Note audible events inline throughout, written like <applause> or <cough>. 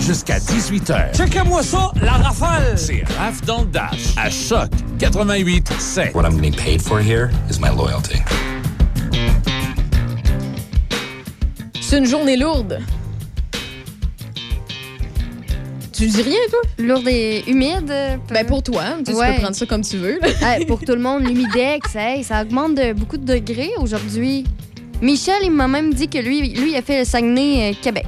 jusqu'à 18h. Checkez-moi ça, la rafale! C'est Raph dans le Dash, à Choc 88 7. What I'm getting paid for here is my loyalty. C'est une journée lourde. Tu dis rien, toi? Lourde et humide. euh, Ben pour toi, tu, sais, tu peux prendre ça comme tu veux. Hey, pour <laughs> tout le monde, l'humidex, hey, ça augmente de beaucoup de degrés aujourd'hui. Michel, il m'a même dit que lui, lui il a fait le Saguenay-Québec.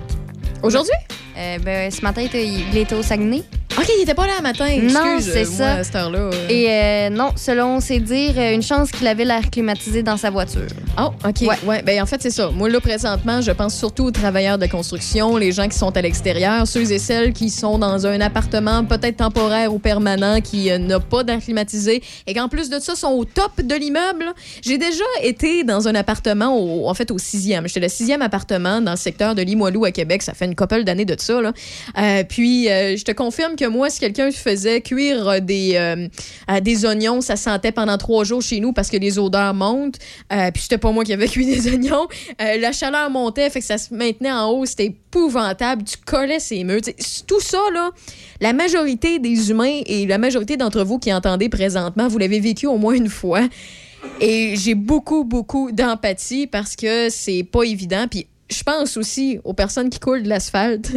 Aujourd'hui? Ben, ce matin, il était au Saguenay. OK, il était pas là à matin. Non, Excuse, c'est euh, ça. moi, à cette heure-là. euh. Et euh, non, selon ses dires, euh, une chance qu'il avait l'air climatisé dans sa voiture. Oh, OK. Ouais. Ouais. Ben, en fait, c'est ça. Moi, là, présentement, je pense surtout aux travailleurs de construction, les gens qui sont à l'extérieur, ceux et celles qui sont dans un appartement peut-être temporaire ou permanent qui euh, n'a pas d'air climatisé et qu'en plus de ça, sont au top de l'immeuble. J'ai déjà été dans un appartement, au- en fait, au sixième. J'étais le sixième appartement dans le secteur de Limoilou à Québec. Ça fait une couple d'années de ça, là. Euh, puis, euh, je te confirme que moi, si quelqu'un faisait cuire euh, des, euh, des oignons, ça sentait pendant trois jours chez nous parce que les odeurs montent. Euh, puis c'était pas moi qui avais <laughs> cuit des oignons. Euh, la chaleur montait, fait que ça se maintenait en haut. C'était épouvantable. Tu collais ses murs. Tout ça, là, la majorité des humains et la majorité d'entre vous qui entendez présentement, vous l'avez vécu au moins une fois. Et j'ai beaucoup, beaucoup d'empathie parce que c'est pas évident. Puis je pense aussi aux personnes qui coulent de l'asphalte.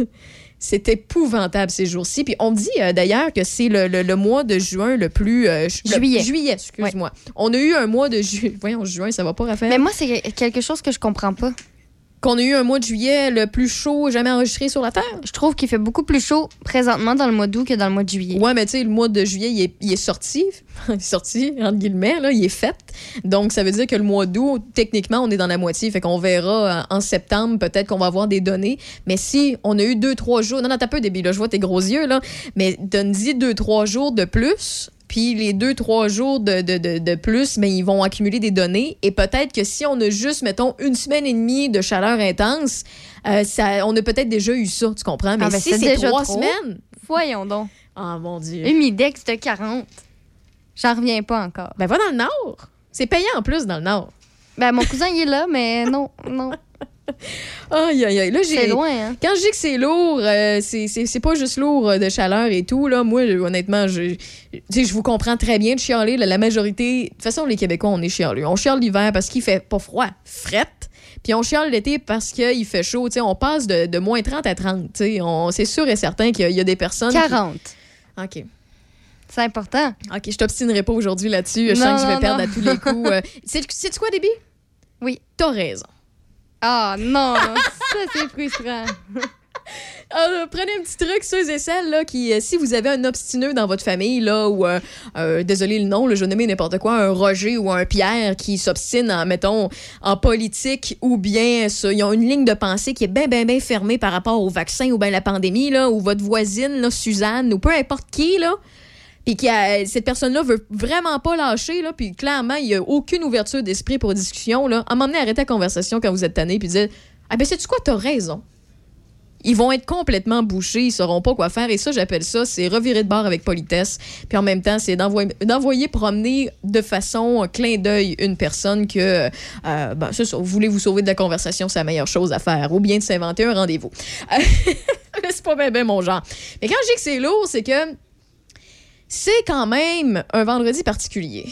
C'est épouvantable ces jours-ci. Puis on me dit euh, d'ailleurs que c'est le, le- le mois de juin le plus. euh, ju- le- Juillet. juillet, excuse-moi. On a eu un mois de juillet. Voyons, juin, ça va pas, Raphaël? Mais moi, c'est quelque chose que je comprends pas. Qu'on a eu un mois de juillet le plus chaud jamais enregistré sur la Terre? Je trouve qu'il fait beaucoup plus chaud présentement dans le mois d'août que dans le mois de juillet. Ouais, mais tu sais, le mois de juillet, il est, il est sorti. <laughs> il est sorti, entre guillemets, là, il est fait. Donc, ça veut dire que le mois d'août, techniquement, on est dans la moitié. Fait qu'on verra euh, en septembre, peut-être qu'on va avoir des données. Mais si on a eu deux, trois jours. Non, non, t'as peu, début, là, je vois tes gros yeux, là. Mais donne-y deux, trois jours de plus. Puis les deux, trois jours de, de, de, de plus, mais ils vont accumuler des données. Et peut-être que si on a juste, mettons, une semaine et demie de chaleur intense, euh, ça, on a peut-être déjà eu ça, tu comprends? Mais Ah, ben, si c'est trois trop. semaines, Voyons donc. ah mon Dieu. Humidex de 40. J'en reviens pas encore. Ben, va dans le Nord. C'est payant en plus dans le Nord. Ben, mon cousin, il est là, mais non, non. <laughs> Aïe, aïe, aïe. Là, j'ai. C'est loin, hein? Quand je dis que c'est lourd, euh, c'est- c'est c'est pas juste lourd euh, de chaleur et tout. Là. Moi, honnêtement, je, sais, je vous comprends très bien de chialer. La, la majorité. De toute façon, les Québécois, on est chialeux. On chiale l'hiver parce qu'il fait pas froid, frette. Puis on chiale l'été parce qu'il fait chaud. Tu sais, on passe de, de moins 30 à 30. tu sais. On- C'est sûr et certain qu'il y a- il y, a des personnes. qui- 40. OK. C'est important. OK, je t'obstinerai pas aujourd'hui là-dessus. Je sens que je vais non, perdre non. à tous les coups. Euh, <laughs> sais- Sais-tu quoi, Déby? Oui. T'as raison. Ah, non. ça, c'est frustrant. <laughs> Euh, prenez un petit truc, ceux et celles là, qui, euh, si vous avez un obstineux dans votre famille, là, ou euh, euh, désolé le nom, je vais nommer n'importe quoi, un Roger ou un Pierre qui s'obstine en, mettons, en politique, ou bien ça, ils ont une ligne de pensée qui est bien, bien, bien fermée par rapport au vaccin ou bien la pandémie, là, ou votre voisine, là, Suzanne, ou peu importe qui, là, puis qui a- cette personne-là veut vraiment pas lâcher, là, puis clairement, il y a aucune ouverture d'esprit pour discussion, là, à m'emmener arrêter la conversation quand vous êtes tanné, puis dire, ah ben, sais-tu quoi, t'as raison ils vont être complètement bouchés, ils sauront pas quoi faire. Et ça, j'appelle ça, c'est revirer de bord avec politesse. Puis en même temps, c'est d'envoyer, promener de façon euh, clin d'œil une personne que, euh, ben, c'est ça, vous voulez vous sauver de la conversation, c'est la meilleure chose à faire. Ou bien de s'inventer un rendez-vous. Euh, <laughs> c'est pas bien, bien mon genre. Mais quand je dis que c'est lourd, c'est que c'est quand même un vendredi particulier.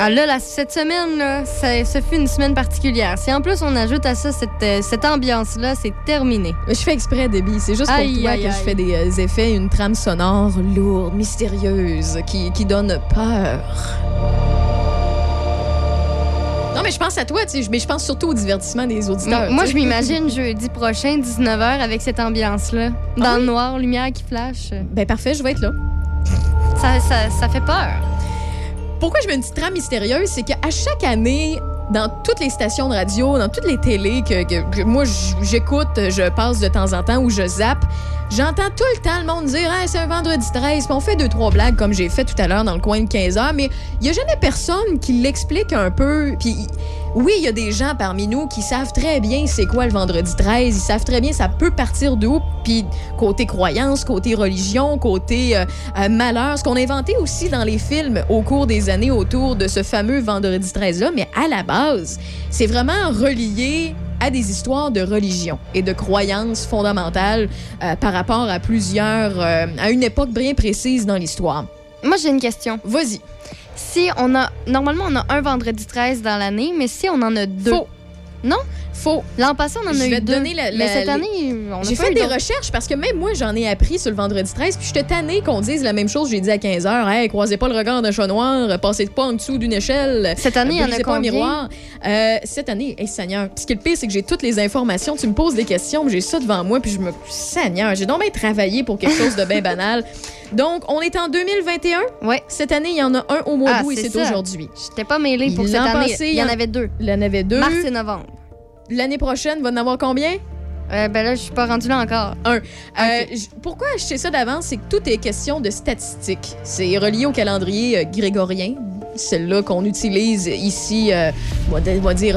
Ah là, là, cette semaine, là, ça, ça fut une semaine particulière. Si en plus on ajoute à ça cette, euh, cette ambiance-là, c'est terminé. Je fais exprès, Debbie. C'est juste pour toi aïe, que je fais des euh, effets, une trame sonore lourde, mystérieuse, qui, qui donne peur. Non, mais je pense à toi, tu sais, mais je pense surtout au divertissement des auditeurs. Moi, tu je m'imagine jeudi prochain, 19h, avec cette ambiance-là. Dans Ah oui? le noir, lumière qui flash. Ben parfait, je vais être là. Ça, ça, ça fait peur. Pourquoi je mets une petite trame mystérieuse, c'est qu'à chaque année, dans toutes les stations de radio, dans toutes les télés que, que- que moi j'écoute, je passe de temps en temps ou je zappe, j'entends tout le temps le monde dire c'est un vendredi 13, puis on fait deux trois blagues comme j'ai fait tout à l'heure dans le coin de 15 heures, mais il y a jamais personne qui l'explique un peu. Puis oui, il y a des gens parmi nous qui savent très bien c'est quoi le vendredi 13, ils savent très bien ça peut partir d'où, puis côté croyance, côté religion, côté euh, euh, malheur, ce qu'on a inventé aussi dans les films au cours des années autour de ce fameux vendredi 13 là, mais à la base, c'est vraiment relié à des histoires de religion et de croyances fondamentales euh, par rapport à plusieurs, euh, à une époque bien précise dans l'histoire. Moi, j'ai une question. Vas-y. Si on a. Normalement, on a un vendredi 13 dans l'année, mais si on en a deux. Faux. Non? Faux. L'an passé, on en a eu deux. la- mais cette année, on a J'ai fait des recherches parce que même moi, j'en ai appris sur le vendredi 13, puis j'étais tannée qu'on dise la même chose. J'ai dit à 15 h Hey, croisez pas le regard d'un chat noir, passez pas en dessous d'une échelle. Cette année, il y en a pas un combien? miroir. Euh, cette année, hey, Seigneur. Ce qui est le pire, c'est que j'ai toutes les informations. Tu me poses des questions, puis j'ai ça devant moi, puis je me. Seigneur, j'ai donc bien travaillé pour quelque chose de bien banal. Donc, on est en 2021. Ouais. Cette année, il y en a un au mois Ah, d'août et c'est aujourd'hui. J'étais pas mêlée pour cette année. passé, il y en- avait deux. Il y en avait deux. Mars et novembre. L'année prochaine, va en avoir combien? Euh, ben là, je suis pas rendue là encore. Euh, j- pourquoi sais ça d'avance? C'est que tout est question de statistiques. C'est relié au calendrier euh, grégorien, celle-là qu'on utilise ici, euh, on va on va dire,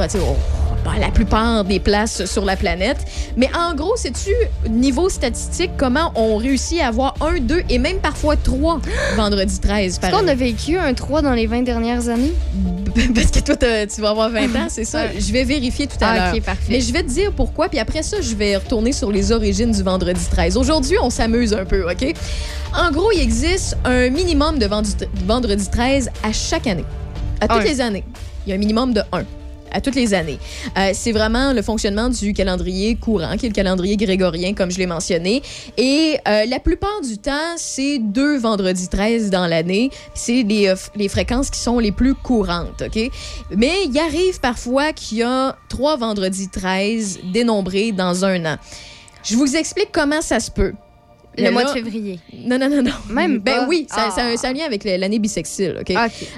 la plupart des places sur la planète. Mais en gros, sais-tu, niveau statistique, comment on réussit à avoir un, deux et même parfois trois <gasps> vendredi 13 par Est-ce qu'on a vécu un 3 dans les 20 dernières années? <laughs> Parce que toi, tu vas avoir 20 ans, c'est ça? Je vais vérifier tout à l'heure. Ah, ok, parfait. Mais je vais te dire pourquoi, puis après ça, je vais retourner sur les origines du vendredi 13. Aujourd'hui, on s'amuse un peu, OK? En gros, il existe un minimum de vendredi 13 à chaque année. À toutes Un. les années. Il y a un minimum de 1 à toutes les années. Euh, c'est vraiment le fonctionnement du calendrier courant, qui est le calendrier grégorien, comme je l'ai mentionné. Et euh, la plupart du temps, c'est deux vendredis 13 dans l'année. C'est les, euh, les fréquences qui sont les plus courantes, OK? Mais il arrive parfois qu'il y a trois vendredis 13 dénombrés dans un an. Je vous explique comment ça se peut. Le mois là- de février. Non, non, non, non. Même Ben pas? oui, ça, Ah. ça a un- ça a un lien avec l'année bissextile, OK?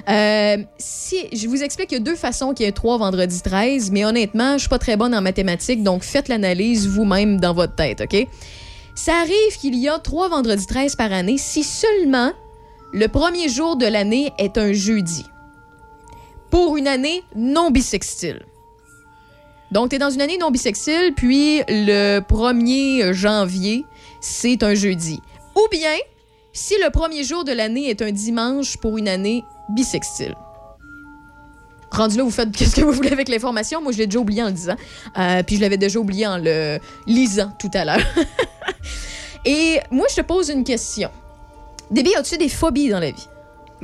Euh, si, je vous explique qu'il y a deux façons qu'il y ait trois vendredis 13, mais honnêtement, je suis pas très bonne en mathématiques, donc faites l'analyse vous-même dans votre tête, OK? Ça arrive qu'il y a trois vendredis 13 par année si seulement le premier jour de l'année est un jeudi. Pour une année non bissextile. Donc, tu es dans une année non bissextile, puis le 1er janvier, c'est un jeudi. Ou bien, si le premier jour de l'année est un dimanche pour une année bissextile. Rendu là, vous faites <laughs> ce que vous voulez avec l'information? Moi, je l'ai déjà oublié en le disant. Euh, puis je l'avais déjà oublié en le lisant tout à l'heure. <laughs> Et moi, je te pose une question. Déby, as-tu des phobies dans la vie?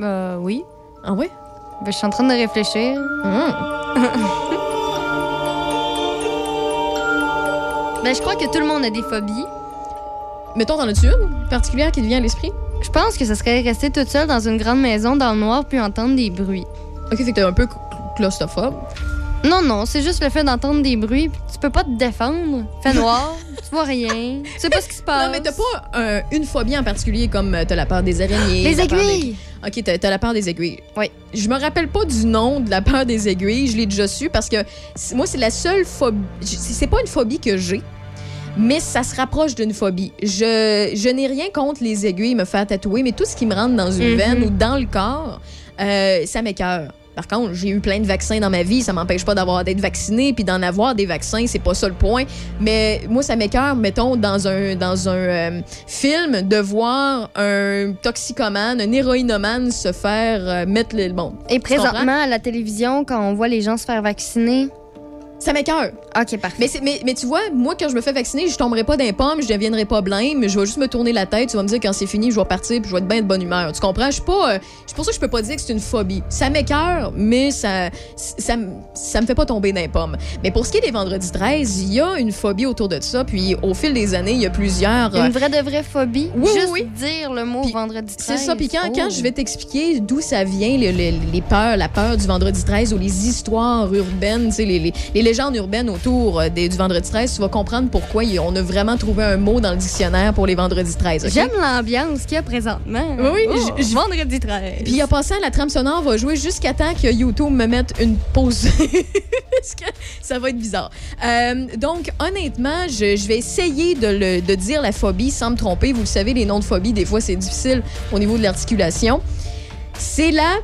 Euh, oui. Ah ouais? Ben, je suis en train de réfléchir. Hum. <laughs> Ben, je crois que tout le monde a des phobies. Mettons, t'en as-tu une particulière qui te vient à l'esprit? Je pense que ça serait rester toute seule dans une grande maison dans le noir puis entendre des bruits. Ok, fait que t'es un peu claustrophobe. Non, non, c'est juste le fait d'entendre des bruits. Tu peux pas te défendre. Fait noir, <laughs> tu vois rien. Tu sais pas ce qui se passe. Non, mais t'as pas euh, une phobie en particulier comme euh, t'as la peur des araignées. Les la peur des- aiguilles! OK, t'as, t'as la peur des aiguilles. Oui. Je me rappelle pas du nom de la peur des aiguilles. Je l'ai déjà su parce que moi, c'est la seule phobie. j- C'est pas une phobie que j'ai, mais ça se rapproche d'une phobie. Je, je n'ai rien contre les aiguilles, me faire tatouer, mais tout ce qui me rentre dans une Mhm. veine ou dans le corps, euh, ça m'écœure. Par contre, j'ai eu plein de vaccins dans ma vie, ça m'empêche pas d'avoir d'être vacciné puis d'en avoir des vaccins, c'est pas ça le point. Mais moi, ça m'écœure, mettons, dans un, dans un euh, film, de voir un toxicomane, un héroïnomane se faire euh, mettre le. Bon, Et présentement, à la télévision, quand on voit les gens se faire vacciner. Ça m'écœure. OK, parfait. Mais, mais, mais tu vois, moi, quand je me fais vacciner, je tomberai pas d'un pomme, je deviendrai pas blême, je vais juste me tourner la tête, tu vas me dire quand c'est fini, je vais partir puis je vais être bien de bonne humeur. Tu comprends? Je suis pas. euh, c'est pour ça que je peux pas dire que c'est une phobie. Ça m'écœure, mais ça, ça, me- ça me fait pas tomber d'un pomme. Mais pour ce qui est des vendredis 13, il y a une phobie autour de ça, puis au fil des années, il y a plusieurs. euh, Une vraie de vraie phobie? Oui, Juste oui. dire le mot Puis, vendredi 13. C'est ça. Puis quand, quand Oh. je vais t'expliquer d'où ça vient, le- le- les peurs, la peur du vendredi 13 ou les histoires urbaines, tu sais, les, les- les légendes urbaines autour euh, des- du vendredi 13, tu vas comprendre pourquoi on a vraiment trouvé un mot dans le dictionnaire pour les vendredis 13. ok? J'aime l'ambiance qu'il y a présentement. Oui, Oh, je- Vendredi 13. Puis en passant, la trame sonore va jouer jusqu'à temps que YouTube me mette une pause. <laughs> Parce que ça va être bizarre. Euh, donc, honnêtement, je, je vais essayer de, le- de dire la phobie sans me tromper. Vous le savez, les noms de phobie, des fois, c'est difficile au niveau de l'articulation. C'est la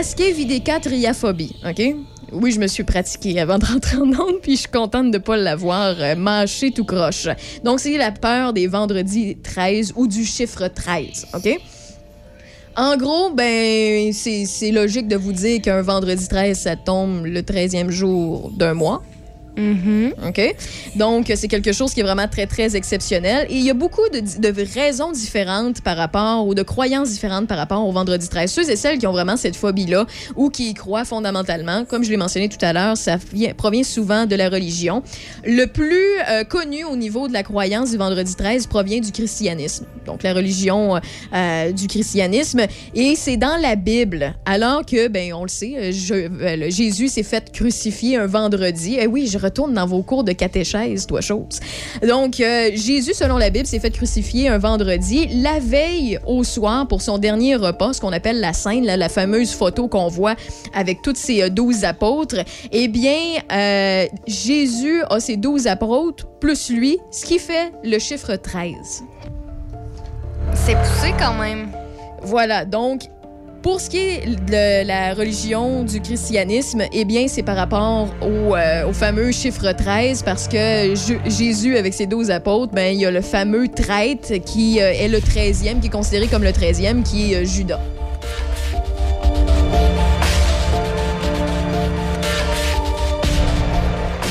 paraskevidécatriaphobie. Paraskevidécatriaphobie, OK? Oui, je me suis pratiquée avant de rentrer en onde, puis je suis contente de ne pas l'avoir euh, mâché tout croche. Donc, c'est la peur des vendredis 13 ou du chiffre 13, OK? En gros, ben, c'est logique de vous dire qu'un vendredi 13, ça tombe le 13e jour d'un mois. Mhm. OK? Donc, c'est quelque chose qui est vraiment très, très exceptionnel. Et il y a beaucoup de, raisons différentes par rapport, ou de croyances différentes par rapport au vendredi 13. Ceux et celles qui ont vraiment cette phobie-là ou qui y croient fondamentalement, comme je l'ai mentionné tout à l'heure, ça vient- provient souvent de la religion. Le plus euh, connu au niveau de la croyance du vendredi 13 provient du christianisme. Donc, la religion euh, euh, du christianisme. Et c'est dans la Bible. Alors que, ben, on le sait, Jésus s'est fait crucifier un vendredi. Et oui, je retourne dans vos cours de catéchèse, toi, chose. Donc, euh, Jésus, selon la Bible, s'est fait crucifier un vendredi. La veille au soir, pour son dernier repas, ce qu'on appelle la scène, là, la fameuse photo qu'on voit avec toutes ses euh, douze apôtres, eh bien, euh, Jésus a ses douze apôtres plus lui, ce qui fait le chiffre 13. C'est poussé quand même. Voilà, donc pour ce qui est de la religion du christianisme, eh bien, c'est par rapport au, euh, fameux chiffre 13, parce que Jésus, avec ses douze apôtres, ben, il y a le fameux traître qui euh, est le 13e, qui est considéré comme le 13e, qui est euh, Judas.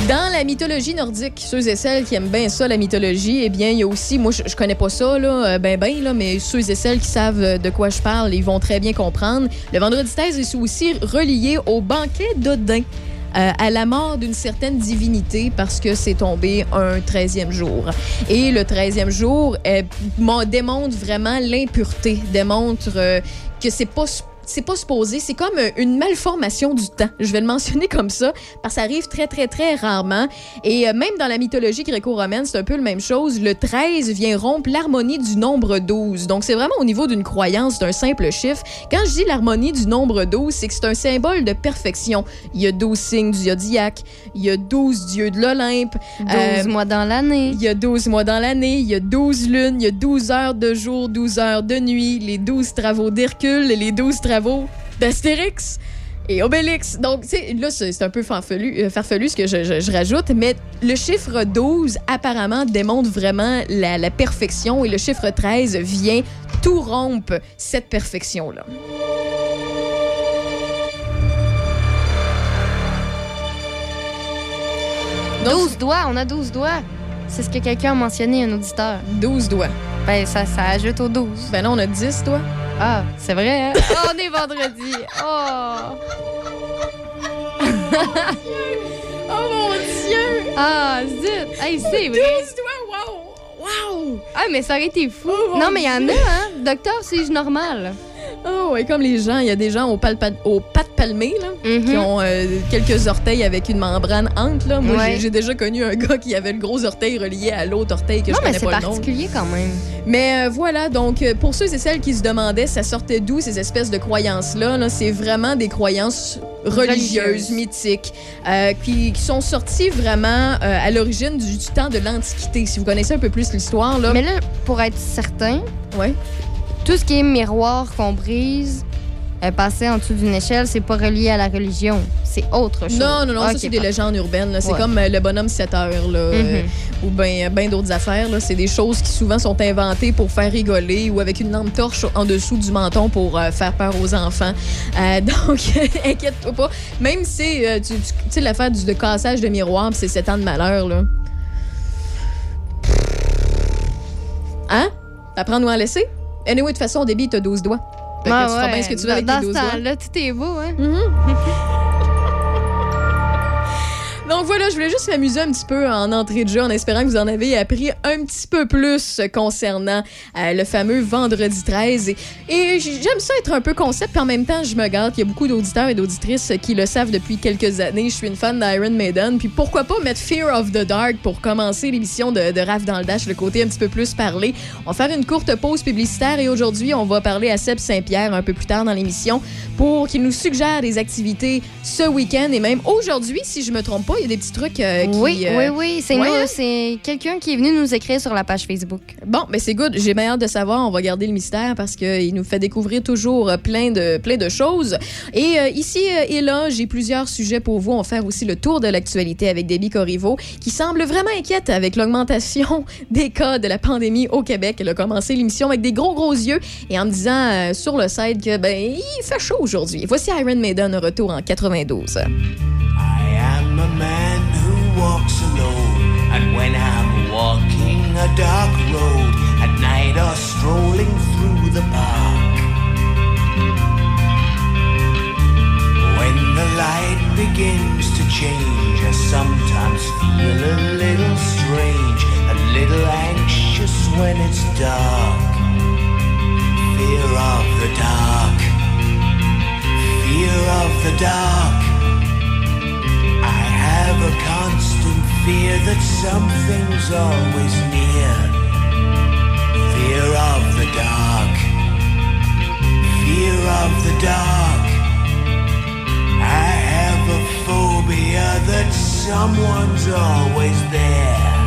Dans la mythologie nordique, ceux et celles qui aiment bien ça, la mythologie, eh bien, il y a aussi, moi, je, je connais pas ça, là, euh, ben, ben, là, mais ceux et celles qui savent euh, de quoi je parle, ils vont très bien comprendre. Le vendredi 13 est aussi relié au banquet d'Odin. euh, à la mort d'une certaine divinité parce que c'est tombé un 13e jour. Et le 13e jour euh, démontre vraiment l'impureté, démontre euh, que c'est pas c'est pas supposé, c'est comme euh, une malformation du temps. Je vais le mentionner <laughs> comme ça, parce que ça arrive très, très, très rarement. Et euh, même dans la mythologie gréco-romaine, c'est un peu la même chose. Le 13 vient rompre l'harmonie du nombre 12. Donc, c'est vraiment au niveau d'une croyance, d'un simple chiffre. Quand je dis l'harmonie du nombre 12, c'est que c'est un symbole de perfection. Il y a 12 signes du zodiaque, il y a 12 dieux de l'Olympe, 12 Euh, mois dans l'année. il y a 12 mois dans l'année, il y a 12 lunes, il y a 12 heures de jour, 12 heures de nuit, les 12 travaux d'Hercule les 12 travaux d'Astérix et Obélix. Donc, tu sais, là, c'est un peu farfelu, euh, farfelu ce que je, rajoute, mais le chiffre 12, apparemment, démontre vraiment la, perfection et le chiffre 13 vient tout rompre cette perfection-là. 12 doigts, on a 12 doigts. C'est ce que quelqu'un a mentionné, un auditeur. 12 doigts. Ben, ça, ça ajoute aux 12. Ben là, on a 10, toi. Ah, c'est vrai, hein? Oh, <laughs> on est vendredi. Oh! <laughs> Oh mon Dieu! Ah, zut! Hey, c'est 12 vrai! doigts, wow! Wow! Ah, mais ça aurait été fou. Oh, non, mais il y en a, hein? Docteur, c'est normal. Oh, et comme les gens, il y a des gens aux, palpa- palmées, là, qui Mhm. ont euh, quelques orteils avec une membrane entre. Là. Moi, Ouais. j'ai- déjà connu un <laughs> gars qui avait le gros orteil relié à l'autre orteil que Non, je mais connais c'est pas le nom. particulier quand même. Mais euh, voilà, donc euh, pour ceux et celles qui se demandaient ça sortait d'où ces espèces de croyances-là, là, c'est vraiment des croyances religieuses, mythiques, euh, qui, qui sont sorties vraiment à l'origine du, du temps de l'Antiquité. Si vous connaissez un peu plus l'histoire, là. Mais là, pour être certain, Ouais. Tout ce qui est miroir qu'on brise, euh, passer en dessous d'une échelle, c'est pas relié à la religion. C'est autre chose. Non, non, non, ça, Ok, c'est des légendes urbaines. là. C'est Ouais. comme euh, le bonhomme 7 heures, là, euh, Mhm. ou bien ben d'autres affaires. là. C'est des choses qui souvent sont inventées pour faire rigoler ou avec une lampe torche en dessous du menton pour euh, faire peur aux enfants. <laughs> Donc, <laughs> inquiète-toi pas. Même si, tu, tu- sais, l'affaire du de cassage de miroir, c'est 7 ans de malheur, là. Hein? Apprends-nous à laisser? Anyway, de toute façon, au début, t'as 12 doigts. Fait que Ah tu ouais. bien ce que tu veux avec Dans tes 12 ce doigts. temps-là, tout est beau, hein? Donc voilà, je voulais juste m'amuser un petit peu en entrée de jeu en espérant que vous en avez appris un petit peu plus concernant euh, le fameux vendredi 13. Et, j'aime ça être un peu concept, puis en même temps, je me gâte. Il y a beaucoup d'auditeurs et d'auditrices qui le savent depuis quelques années. Je suis une fan d'Iron Maiden. Puis pourquoi pas mettre Fear of the Dark pour commencer l'émission de, de Raph dans le Dash, le côté un petit peu plus parlé. On va faire une courte pause publicitaire et aujourd'hui, on va parler à Seb Saint-Pierre un peu plus tard dans l'émission pour qu'il nous suggère des activités ce week-end et même aujourd'hui, si je me trompe pas. Il y a des petits trucs euh, qui... Oui, euh, oui, oui. C'est ouais, c'est quelqu'un qui est venu nous écrire sur la page Facebook. Bon, mais c'est good. J'ai bien hâte de savoir. On va garder le mystère parce qu'il nous fait découvrir toujours euh, plein de, plein de choses. Et euh, ici et là, j'ai plusieurs sujets pour vous. On va faire aussi le tour de l'actualité avec Debbie Corriveau, qui semble vraiment inquiète avec l'augmentation <laughs> des cas de la pandémie au Québec. Elle a commencé l'émission avec des gros, gros yeux et en me disant sur le site que, ben, il fait chaud aujourd'hui. Voici Iron Maiden, un retour en 92. I a man who walks alone, and when I'm walking a dark road at night or strolling through the park, when the light begins to change, I sometimes feel a little strange, a little anxious when it's dark. Fear of the dark, fear of the dark. I have a constant fear that something's always near. Fear of the dark. Fear of the dark. I have a phobia that someone's always there.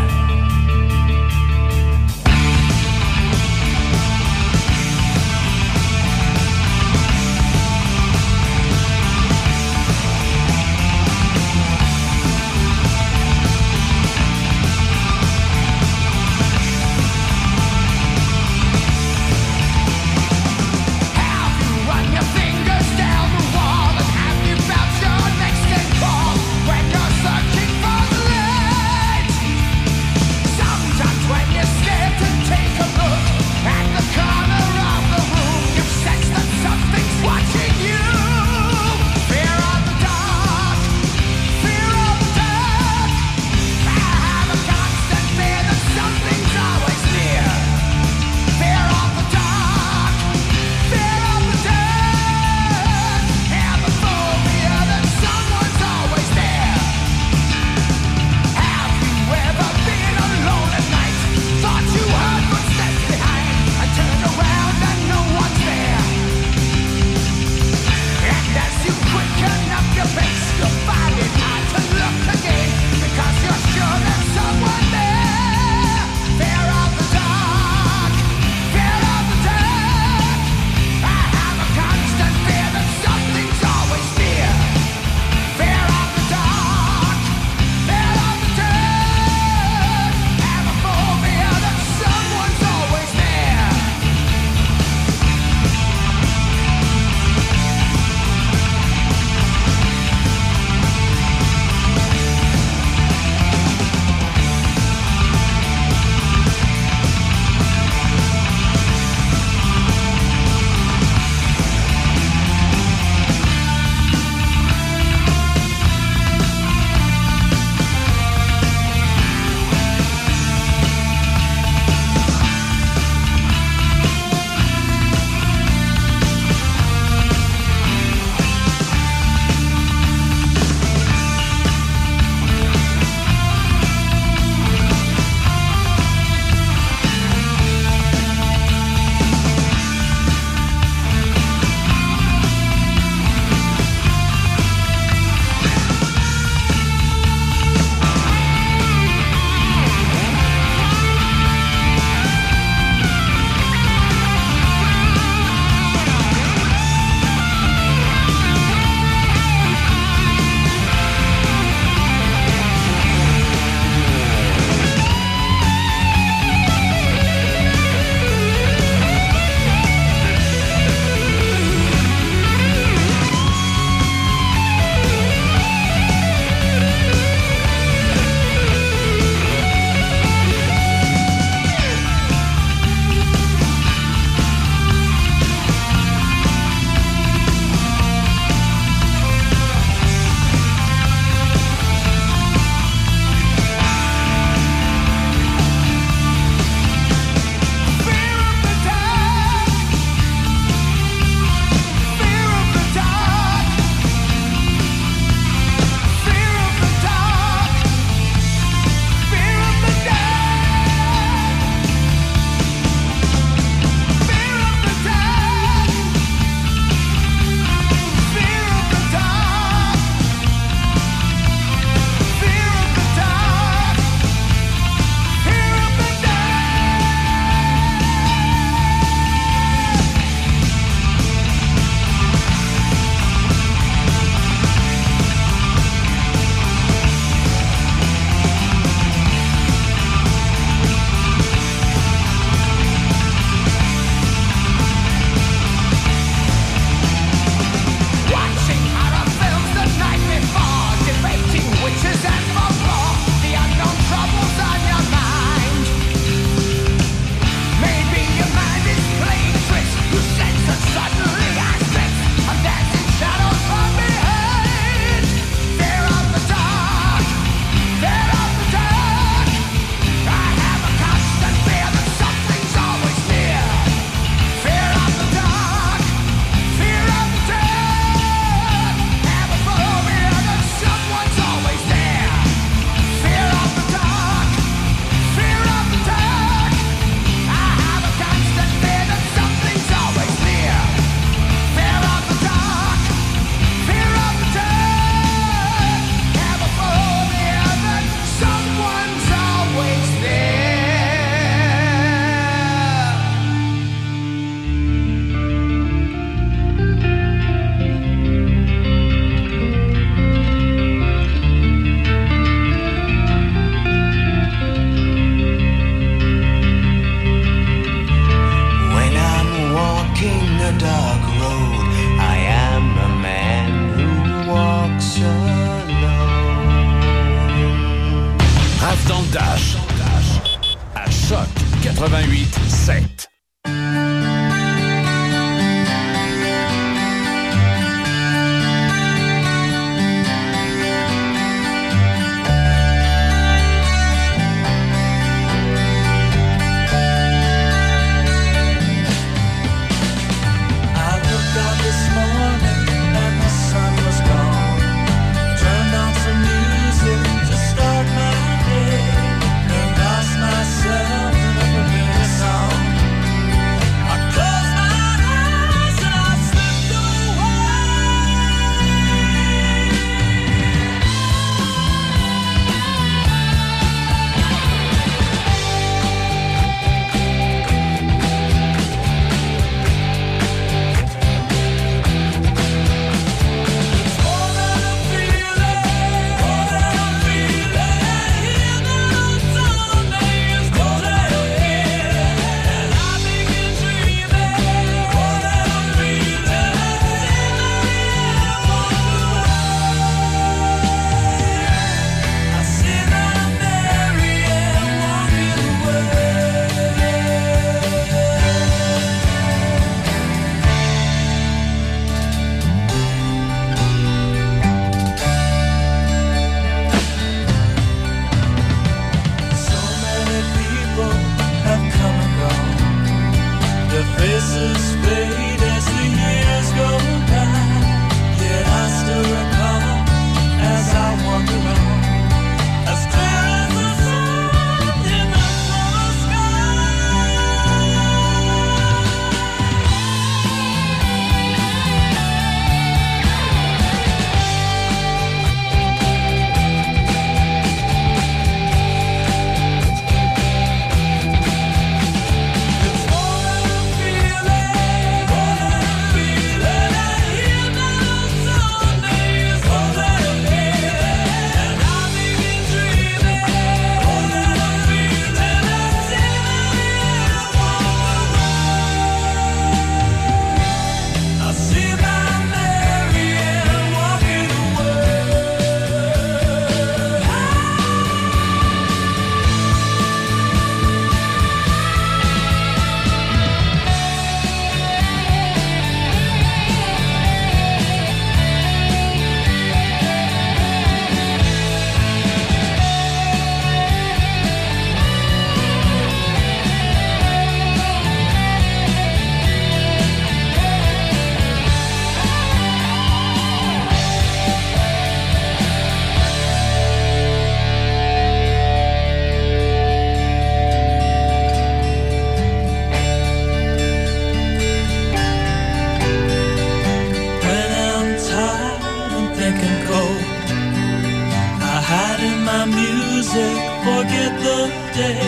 My music, forget the day,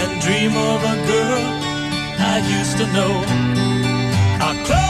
and dream of a girl I used to know. I close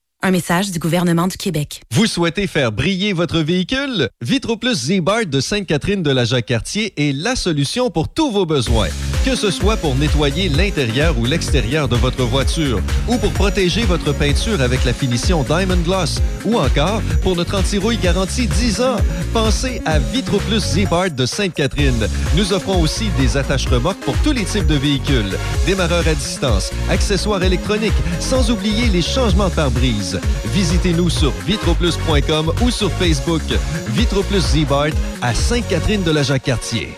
Un message du gouvernement du Québec. Vous souhaitez faire briller votre véhicule? Vitroplus Z-Bart de Sainte-Catherine de la Jacques-Cartier est la solution pour tous vos besoins. Que ce soit pour nettoyer l'intérieur ou l'extérieur de votre voiture, ou pour protéger votre peinture avec la finition Diamond Gloss, ou encore pour notre anti-rouille garantie 10 ans. Pensez à Vitroplus Z-Bart de Sainte-Catherine. Nous offrons aussi des attaches remorques pour tous les types de véhicules, démarreurs à distance, accessoires électroniques, sans oublier les changements de pare-brise. Visitez-nous sur vitroplus.com ou sur Facebook. Vitroplus Z-Bart à Sainte-Catherine de la Jacques-Cartier.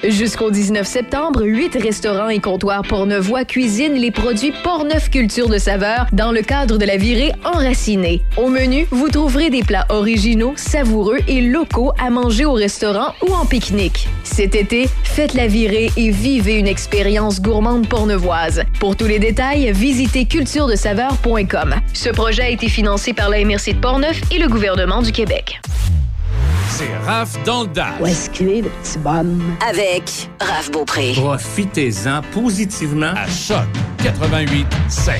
Jusqu'au 19 septembre, huit restaurants et comptoirs Portnevois cuisinent les produits Portneuf Culture de saveur dans le cadre de la virée enracinée. Au menu, vous trouverez des plats originaux, savoureux et locaux à manger au restaurant ou en pique-nique. Cet été, faites la virée et vivez une expérience gourmande pornevoise. Pour tous les détails, visitez culturedesaveur.com. Ce projet a été financé par la MRC de Portneuf et le gouvernement du Québec. C'est Raph dans le Dash. Où est-ce qu'il est, le petit bonhomme? Avec Raph Beaupré. Profitez-en positivement à Choc 88 7.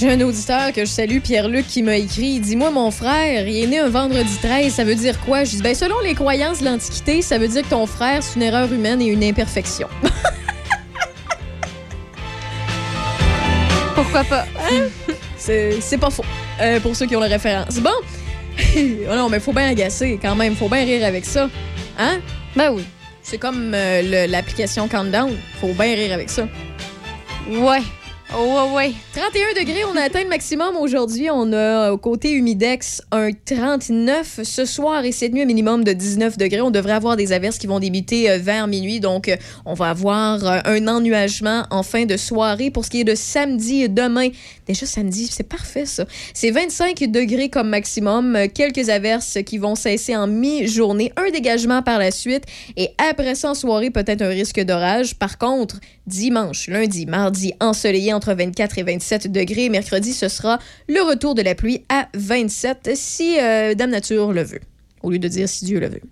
J'ai un auditeur que je salue, Pierre-Luc, qui m'a écrit. Il dit Moi, mon frère, il est né un vendredi 13. Ça veut dire quoi? Je dis Ben, selon les croyances de l'Antiquité, ça veut dire que ton frère, c'est une erreur humaine et une imperfection. <laughs> Pourquoi pas? C'est pas faux. Euh, pour ceux qui ont la référence. Bon. <laughs> oh non, mais faut bien agacer quand même. Faut bien rire avec ça. Hein? Ben oui. C'est comme euh, l'application Countdown. Faut bien rire avec ça. Ouais. Oh, ouais, ouais. 31 degrés, on a atteint le maximum aujourd'hui. On a au côté humidex un 39 ce soir et cette nuit un minimum de 19 degrés. On devrait avoir des averses qui vont débuter euh, vers minuit. Donc, euh, on va avoir euh, un ennuagement en fin de soirée. Pour ce qui est de samedi et demain, déjà samedi, c'est parfait ça. C'est 25 degrés comme maximum. Euh, Quelques averses qui vont cesser en mi-journée. Un dégagement par la suite. Et après ça, en soirée, peut-être un risque d'orage. Par contre, dimanche, lundi, mardi, ensoleillé entre 24 et 27 degrés. Mercredi, ce sera le retour de la pluie à 27 si euh, Dame Nature le veut, au lieu de dire si Dieu le veut.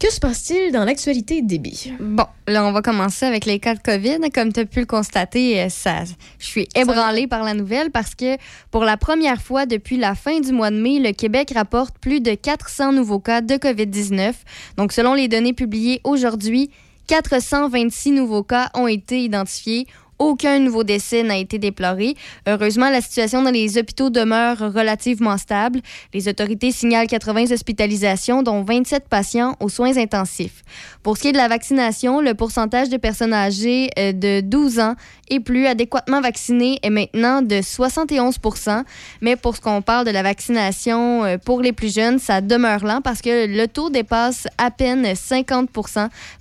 Que se passe-t-il dans l'actualité débit? Bon, là, on va commencer avec les cas de COVID. Comme tu as pu le constater, euh, ça, je suis ébranlée par la nouvelle parce que pour la première fois depuis la fin du mois de mai, le Québec rapporte plus de 400 nouveaux cas de COVID-19. Donc, selon les données publiées aujourd'hui, 426 nouveaux cas ont été identifiés. Aucun nouveau décès n'a été déploré. Heureusement, la situation dans les hôpitaux demeure relativement stable. Les autorités signalent 80 hospitalisations, dont 27 patients aux soins intensifs. Pour ce qui est de la vaccination, le pourcentage de personnes âgées euh, de 12 ans et plus adéquatement vaccinées est maintenant de 71% Mais pour ce qu'on parle de la vaccination euh, pour les plus jeunes, ça demeure lent parce que le taux dépasse à peine 50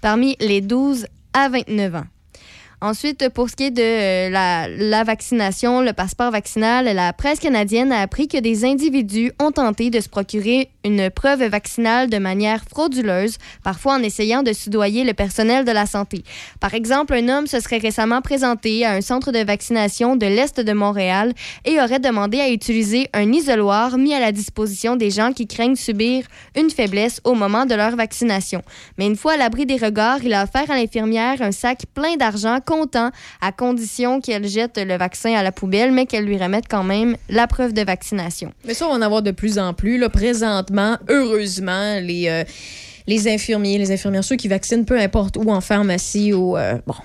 parmi les 12 à 29 ans. Ensuite, pour ce qui est de euh, la, vaccination, le passeport vaccinal, la presse canadienne a appris que des individus ont tenté de se procurer une preuve vaccinale de manière frauduleuse, parfois en essayant de soudoyer le personnel de la santé. Par exemple, un homme se serait récemment présenté à un centre de vaccination de l'Est de Montréal et aurait demandé à utiliser un isoloir mis à la disposition des gens qui craignent subir une faiblesse au moment de leur vaccination. Mais une fois à l'abri des regards, il a offert à l'infirmière un sac plein d'argent comptant à condition qu'elle jette le vaccin à la poubelle, mais qu'elle lui remette quand même la preuve de vaccination. Mais ça, on va en avoir de plus en plus. Là, présentement, heureusement, les, euh, les infirmiers, les infirmières, ceux qui vaccinent, peu importe où, en pharmacie ou... euh, bon.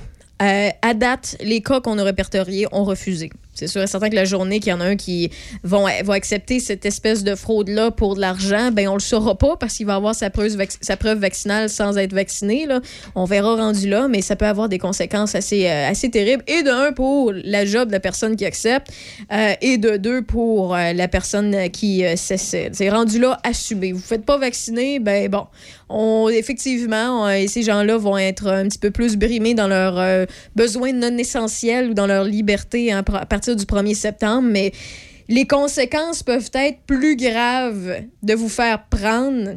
Euh, à date, les cas qu'on a répertoriés ont refusé. C'est sûr et certain que la journée qu'il y en a un qui vont, va accepter cette espèce de fraude-là pour de l'argent, ben on le saura pas parce qu'il va avoir sa preuve, sa preuve vaccinale sans être vacciné. Là. On verra rendu là, mais ça peut avoir des conséquences assez, euh, assez terribles. Et de un, pour la job de la personne qui accepte, euh, et de deux, pour euh, la personne qui euh, s'essaie. C'est rendu là, assumé. Vous ne faites pas vacciner, ben bon. On, effectivement, ces gens-là vont être un petit peu plus brimés dans leurs besoins non essentiels ou dans leur liberté hein, du 1er septembre, mais les conséquences peuvent être plus graves de vous faire prendre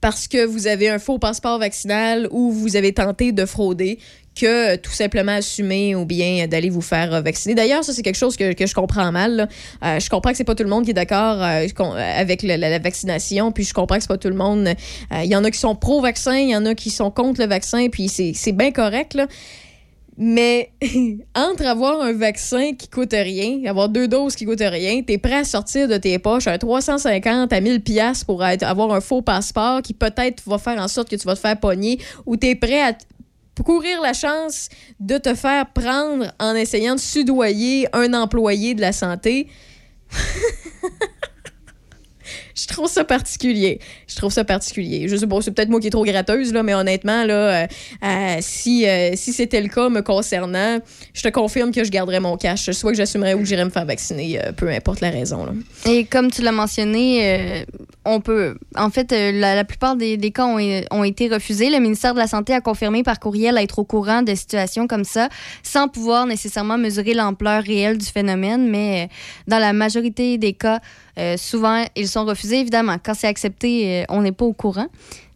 parce que vous avez un faux passeport vaccinal ou vous avez tenté de frauder que tout simplement assumer ou bien d'aller vous faire euh, vacciner. D'ailleurs, ça, c'est quelque chose que, que je comprends mal. Euh, je comprends que c'est pas tout le monde qui est d'accord euh, avec la, vaccination, puis je comprends que c'est pas tout le monde. Il y en a qui sont pro-vaccin, il y en a qui sont contre le vaccin, puis c'est bien correct, là. Mais <laughs> entre avoir un vaccin qui coûte rien, avoir deux doses qui coûtent rien, t'es prêt à sortir de tes poches un 350 à 1000 pièces pour avoir un faux passeport qui peut-être va faire en sorte que tu vas te faire pogner ou t'es prêt à courir la chance de te faire prendre en essayant de sudoyer un employé de la santé. <laughs> Je trouve ça particulier. Je trouve ça particulier. Je sais pas, c'est peut-être moi qui est trop gratteuse, là, mais honnêtement, là, euh, euh, si, euh, si c'était le cas me concernant, je te confirme que je garderais mon cash. Soit que j'assumerais ou que j'irais me faire vacciner, peu importe la raison. Là. Et comme tu l'as mentionné, on peut. En fait, la, plupart des, des cas ont, ont été refusés. Le ministère de la Santé a confirmé par courriel être au courant de situations comme ça, sans pouvoir nécessairement mesurer l'ampleur réelle du phénomène. Mais dans la majorité des cas, souvent, ils sont refusés. Évidemment, quand c'est accepté, euh, on n'est pas au courant.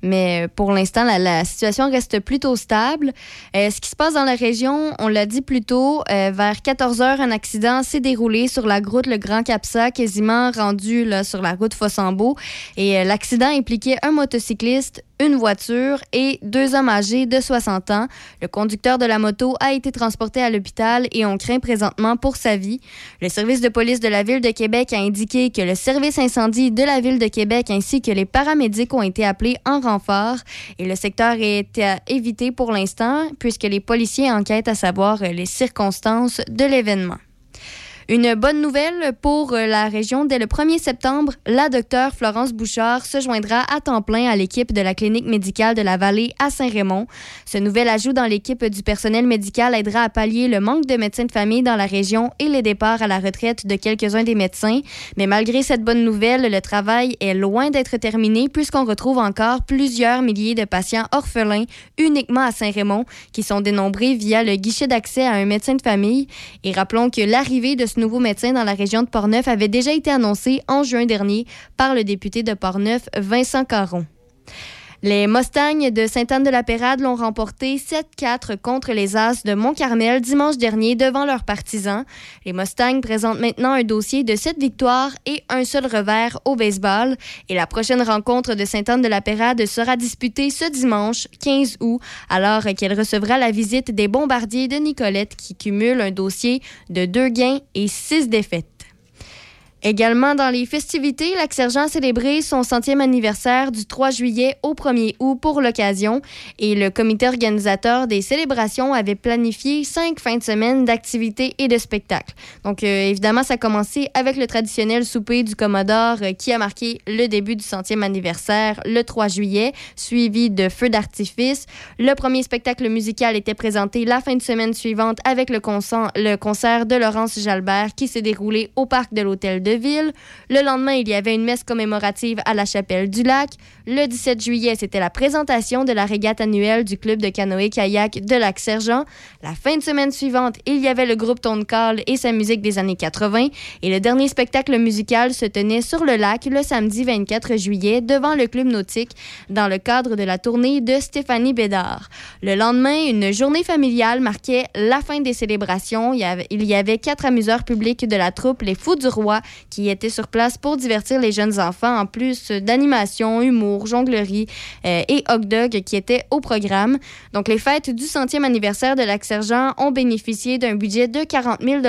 Mais euh, pour l'instant, la, situation reste plutôt stable. Euh, ce qui se passe dans la région, on l'a dit plus tôt, euh, vers 14 heures, un accident s'est déroulé sur la route Le Grand Capsa, quasiment rendu là, sur la route Fossambeau. Et l'accident impliquait un motocycliste, une voiture et deux hommes âgés de 60 ans. Le conducteur de la moto a été transporté à l'hôpital et on craint présentement pour sa vie. Le service de police de la ville de Québec a indiqué que le service incendie de la ville de Québec ainsi que les paramédics ont été appelés en et le secteur est à éviter pour l'instant puisque les policiers enquêtent à savoir les circonstances de l'événement. Une bonne nouvelle pour euh, la région. Dès le 1er septembre, la docteure Florence Bouchard se joindra à temps plein à l'équipe de la clinique médicale de la Vallée à Saint-Raymond. Ce nouvel ajout dans l'équipe du personnel médical aidera à pallier le manque de médecins de famille dans la région et les départs à la retraite de quelques-uns des médecins. Mais malgré cette bonne nouvelle, le travail est loin d'être terminé puisqu'on retrouve encore plusieurs milliers de patients orphelins uniquement à Saint-Raymond qui sont dénombrés via le guichet d'accès à un médecin de famille. Et rappelons que l'arrivée de ce nouveau médecin dans la région de Portneuf avait déjà été annoncée en juin dernier par le député de Portneuf, Vincent Caron. Les Mustangs de Sainte-Anne-de-la-Pérade l'ont remporté 7-4 contre les As de Mont-Carmel dimanche dernier devant leurs partisans. Les Mustangs présentent maintenant un dossier de 7 victoires et un seul revers au baseball. Et la prochaine rencontre de Sainte-Anne-de-la-Pérade sera disputée ce dimanche 15 août, alors qu'elle recevra la visite des bombardiers de Nicolette qui cumulent un dossier de 2 gains et 6 défaites. Également dans les festivités, Lac Sergent a célébré son centième anniversaire du 3 juillet au 1er août pour l'occasion et le comité organisateur des célébrations avait planifié cinq fins de semaine d'activités et de spectacles. Donc euh, évidemment, ça a commencé avec le traditionnel souper du Commodore euh, qui a marqué le début du centième anniversaire le 3 juillet, suivi de feux d'artifice. Le premier spectacle musical était présenté la fin de semaine suivante avec le, concert, le concert de Laurence Jalbert qui s'est déroulé au parc de l'Hôtel de Le lendemain, il y avait une messe commémorative à la chapelle du lac. Le 17 juillet, c'était la présentation de la régate annuelle du club de canoë-kayak de Lac-Sergent. La fin de semaine suivante, il y avait le groupe Tone Call et sa musique des années 80. Et le dernier spectacle musical se tenait sur le lac le samedi 24 juillet devant le club nautique dans le cadre de la tournée de Stéphanie Bédard. Le lendemain, une journée familiale marquait la fin des célébrations. Il y avait, il y avait quatre amuseurs publics de la troupe Les Fous du Roi qui était sur place pour divertir les jeunes enfants, en plus d'animation, humour, jonglerie euh, et hot dog qui étaient au programme. Donc, les fêtes du centième anniversaire de Lac-Sergent ont bénéficié d'un budget de 40 000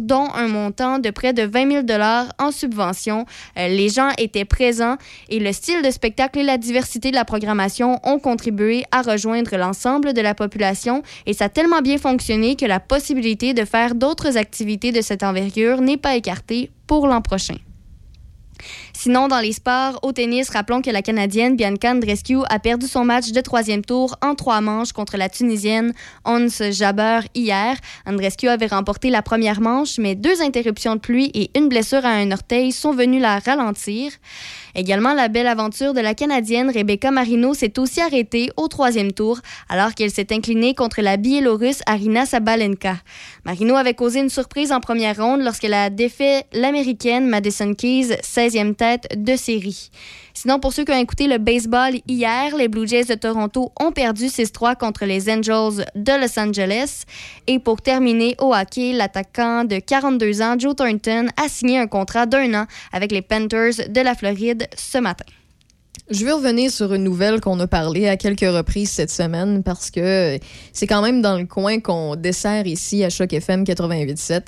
dont un montant de près de 20 000 en subvention. Euh, les gens étaient présents et le style de spectacle et la diversité de la programmation ont contribué à rejoindre l'ensemble de la population et ça a tellement bien fonctionné que la possibilité de faire d'autres activités de cette envergure n'est pas écartée pour l'an prochain. Sinon, dans les sports, au tennis, rappelons que la Canadienne Bianca Andreescu a perdu son match de troisième tour en trois manches contre la Tunisienne Ons Jabeur hier. Andreescu avait remporté la première manche, mais deux interruptions de pluie et une blessure à un orteil sont venues la ralentir. Également, la belle aventure de la Canadienne Rebecca Marino s'est aussi arrêtée au troisième tour alors qu'elle s'est inclinée contre la Biélorusse Arina Sabalenka. Marino avait causé une surprise en première ronde lorsqu'elle a défait l'Américaine Madison Keys, 16e tête de série. Sinon, pour ceux qui ont écouté le baseball hier, les Blue Jays de Toronto ont perdu 6-3 contre les Angels de Los Angeles. Et pour terminer, au hockey, l'attaquant de 42 ans, Joe Thornton, a signé un contrat d'un an avec les Panthers de la Floride ce matin. Je veux revenir sur une nouvelle qu'on a parlé à quelques reprises cette semaine parce que c'est quand même dans le coin qu'on dessert ici à Choc FM 88.7.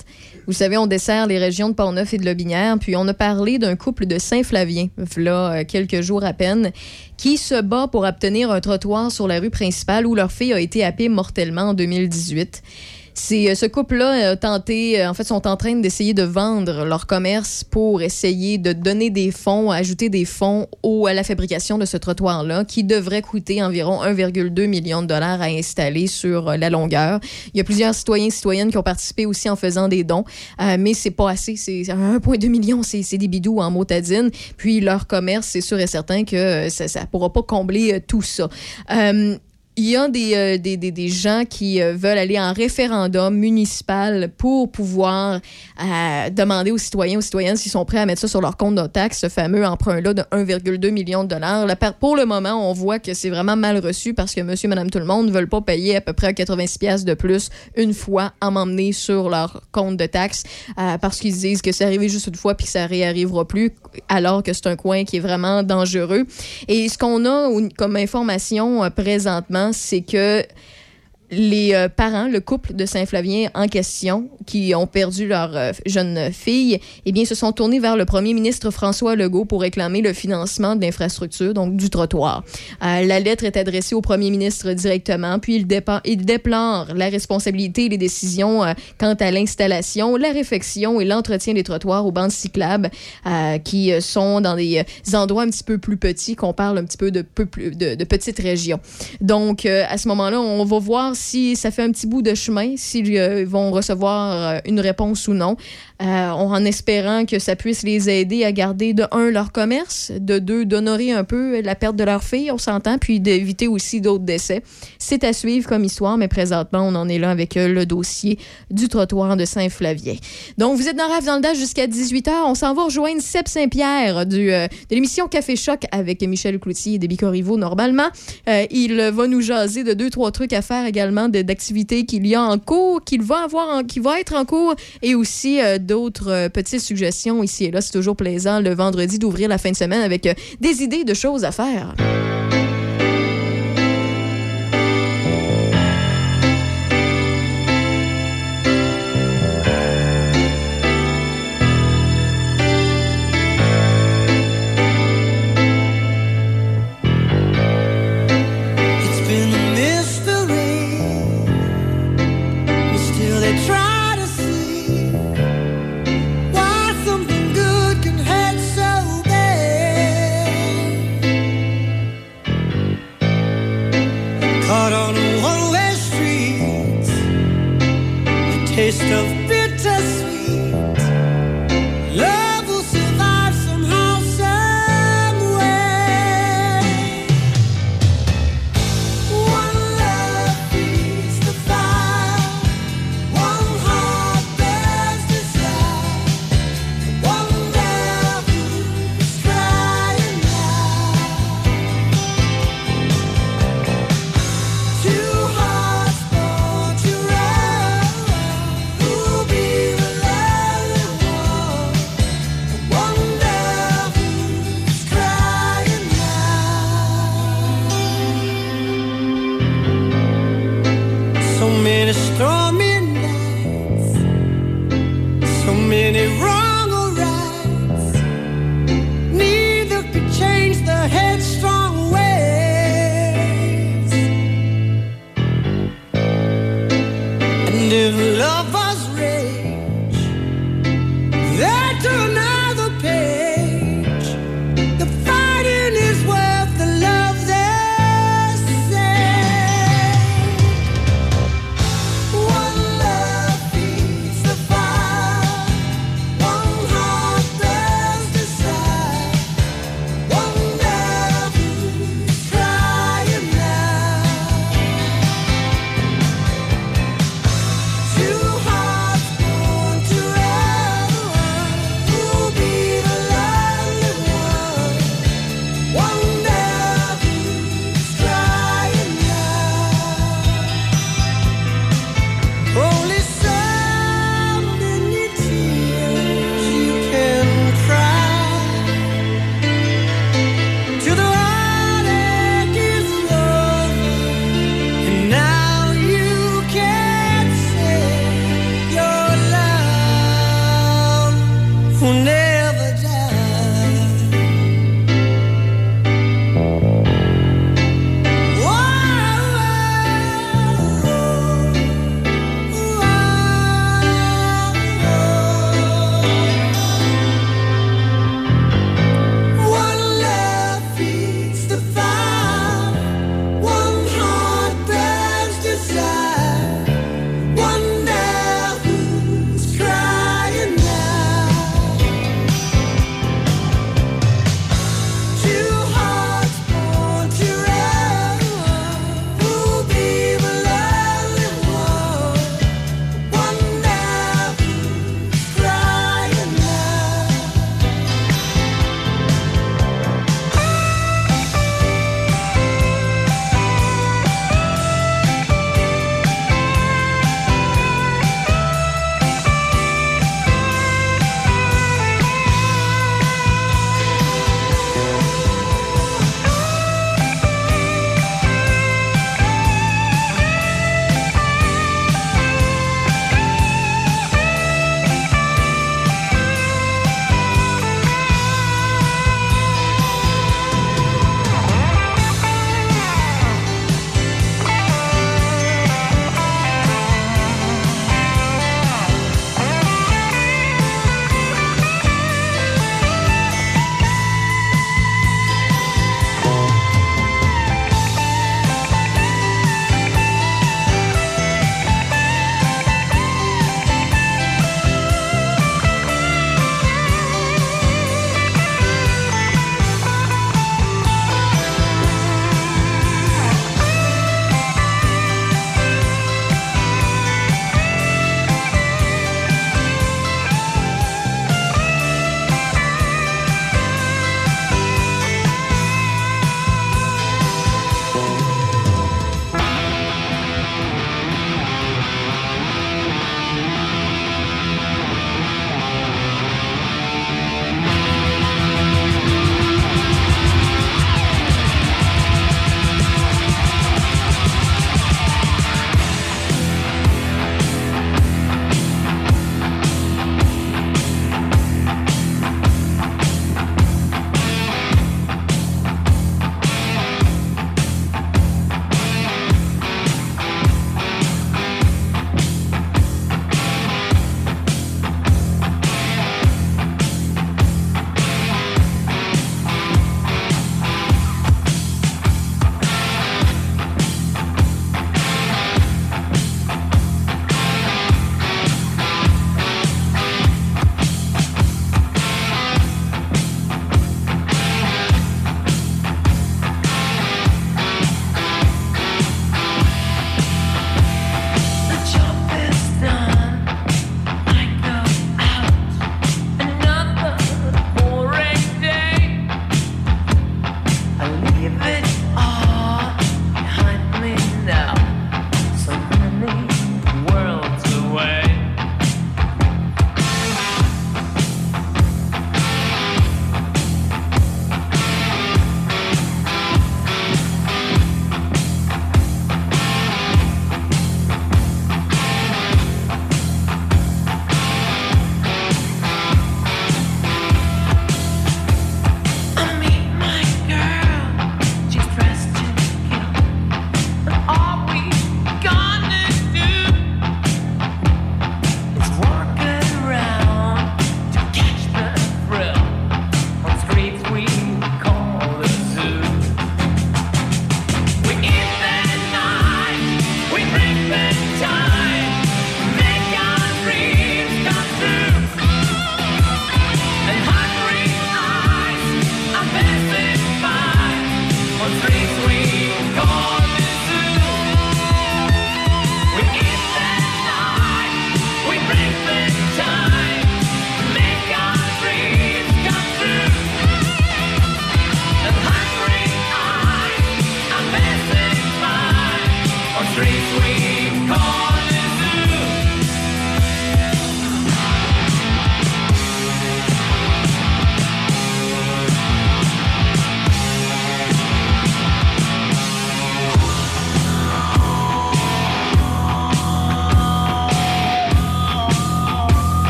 Vous savez, on dessert les régions de Portneuf et de Lobinière, puis on a parlé d'un couple de Saint-Flavien, là, euh, quelques jours à peine, qui se bat pour obtenir un trottoir sur la rue principale où leur fille a été happée mortellement en 2018. C'est euh, ce couple-là a tenté, euh, en fait, sont en train d'essayer de vendre leur commerce pour essayer de donner des fonds, ajouter des fonds au, à la fabrication de ce trottoir-là, qui devrait coûter environ 1,2 million de dollars à installer sur euh, la longueur. Il y a plusieurs citoyens et citoyennes qui ont participé aussi en faisant des dons, mais c'est pas assez. C'est 1,2 million, c'est des bidous en motadine. Puis leur commerce, c'est sûr et certain que ça, ça pourra pas combler tout ça. Il y a des, euh, des, des, des, gens qui euh, veulent aller en référendum municipal pour pouvoir euh, demander aux citoyens, aux citoyennes s'ils sont prêts à mettre ça sur leur compte de taxe, ce fameux emprunt-là de 1,2 million de dollars. pour le moment, on voit que c'est vraiment mal reçu parce que monsieur, madame, tout le monde ne veulent pas payer à peu près 86 pièces de plus une fois à m'emmener sur leur compte de taxe parce qu'ils disent que c'est arrivé juste une fois puis que ça réarrivera plus alors que c'est un coin qui est vraiment dangereux. Et ce qu'on a comme information présentement, c'est que les euh, parents, le couple de Saint-Flavien en question, qui ont perdu leur euh, jeune fille, eh bien, se sont tournés vers le premier ministre François Legault pour réclamer le financement de l'infrastructure, donc du trottoir. Euh, la lettre est adressée au premier ministre directement, puis il, il déplore la responsabilité et les décisions quant à l'installation, la réfection et l'entretien des trottoirs aux bandes cyclables qui sont dans des endroits un petit peu plus petits, qu'on parle un petit peu de, de petites régions. Donc, à ce moment-là, on va voir si ça fait un petit bout de chemin, s'ils euh, vont recevoir euh, une réponse ou non. Euh, en espérant que ça puisse les aider à garder de un leur commerce, de deux d'honorer un peu la perte de leur fille, on s'entend, puis d'éviter aussi d'autres décès. C'est à suivre comme histoire, mais présentement on en est là avec le dossier du trottoir de Saint-Flavien. Donc vous êtes dans Rave dans le Dash jusqu'à 18h. On s'en va rejoindre Seb Saint-Pierre du de l'émission Café Choc avec Michel Cloutier et Déby Corriveau normalement. il va nous jaser de deux trois trucs à faire également d'activités qu'il y a en cours, qu'il va avoir, qui va être en cours et aussi d'autres euh, petites suggestions ici et là. C'est toujours plaisant le vendredi d'ouvrir la fin de semaine avec euh, des idées de choses à faire.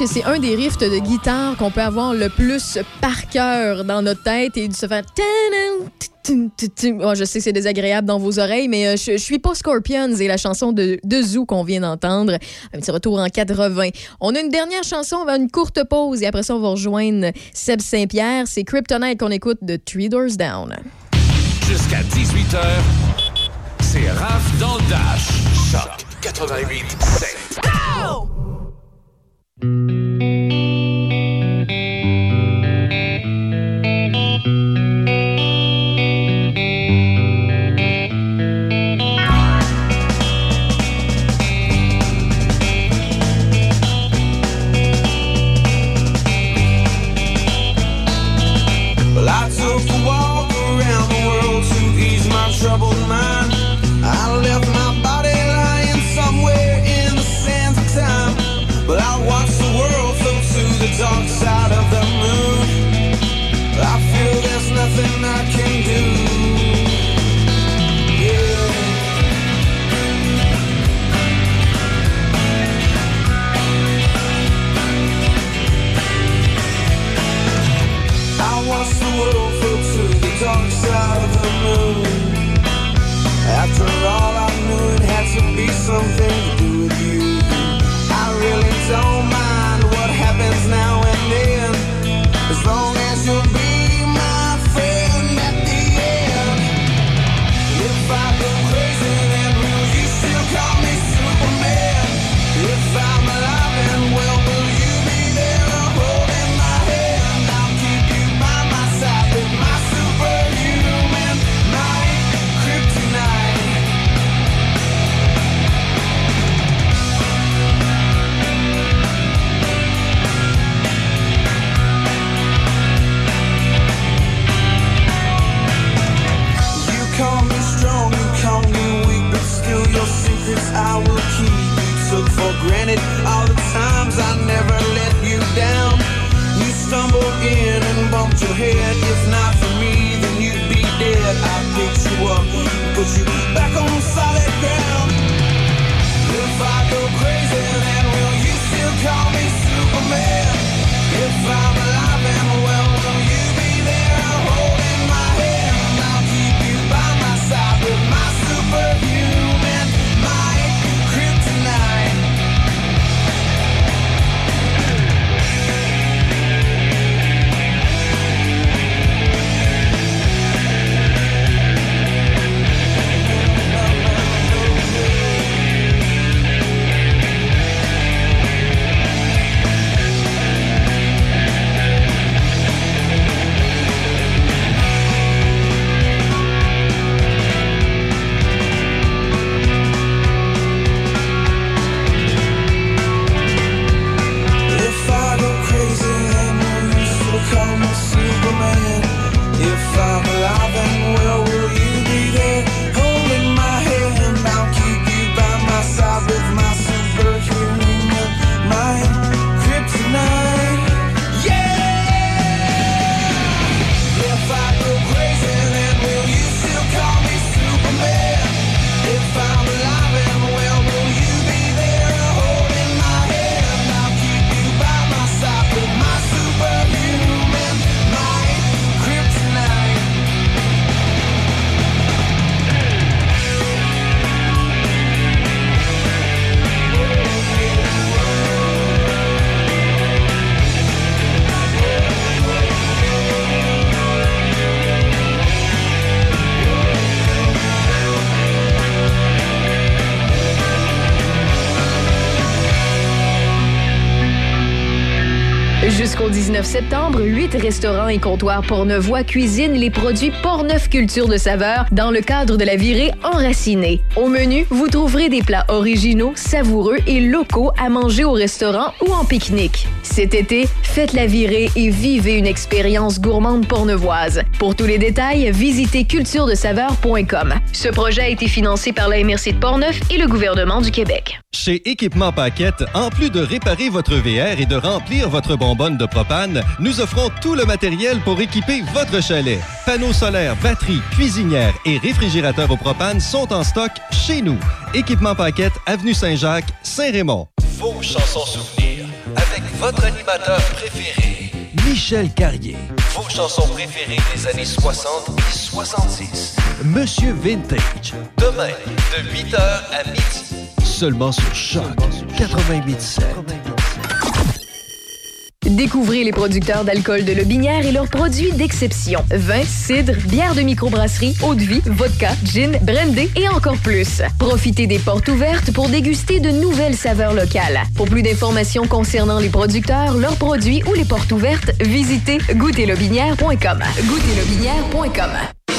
que c'est un des riffs de guitare qu'on peut avoir le plus par cœur dans notre tête et de se faire. Oh, je sais que c'est désagréable dans vos oreilles, mais euh, je, suis pas Scorpions et la chanson de, Zoo qu'on vient d'entendre. Un petit retour en 80. On a une dernière chanson, on va une courte pause et après ça, on va rejoindre Seb Saint-Pierre. C'est Kryptonite qu'on écoute de Three Doors Down. Jusqu'à 18h, c'est Raph dans Dash. Choc 88 19 septembre, huit restaurants et comptoirs Portnevoix cuisinent les produits Portneuf Culture de saveur dans le cadre de la virée enracinée. Au menu, vous trouverez des plats originaux, savoureux et locaux à manger au restaurant ou en pique-nique. Cet été, faites la virée et vivez une expérience gourmande pornevoise. Pour tous les détails, visitez culturedesaveur.com. Ce projet a été financé par la MRC de Portneuf et le gouvernement du Québec. Chez Équipement Paquette, en plus de réparer votre VR et de remplir votre bonbonne de propane, nous offrons tout le matériel pour équiper votre chalet. Panneaux solaires, batteries, cuisinières et réfrigérateurs au propane sont en stock chez nous. Équipement Paquette, Avenue Saint-Jacques, Saint-Raymond. Vos chansons souvenirs avec votre animateur préféré, Michel Carrier. Vos chansons préférées des années 60 et 66. Monsieur Vintage. Demain, de 8h à midi. Seulement sur Choc 88.7. Découvrez les producteurs d'alcool de Lobinière et leurs produits d'exception. Vin, cidre, bière de microbrasserie, eau de vie, vodka, gin, brandy et encore plus. Profitez des portes ouvertes pour déguster de nouvelles saveurs locales. Pour plus d'informations concernant les producteurs, leurs produits ou les portes ouvertes, visitez goûterlobinière.com. Goûterlobinière.com.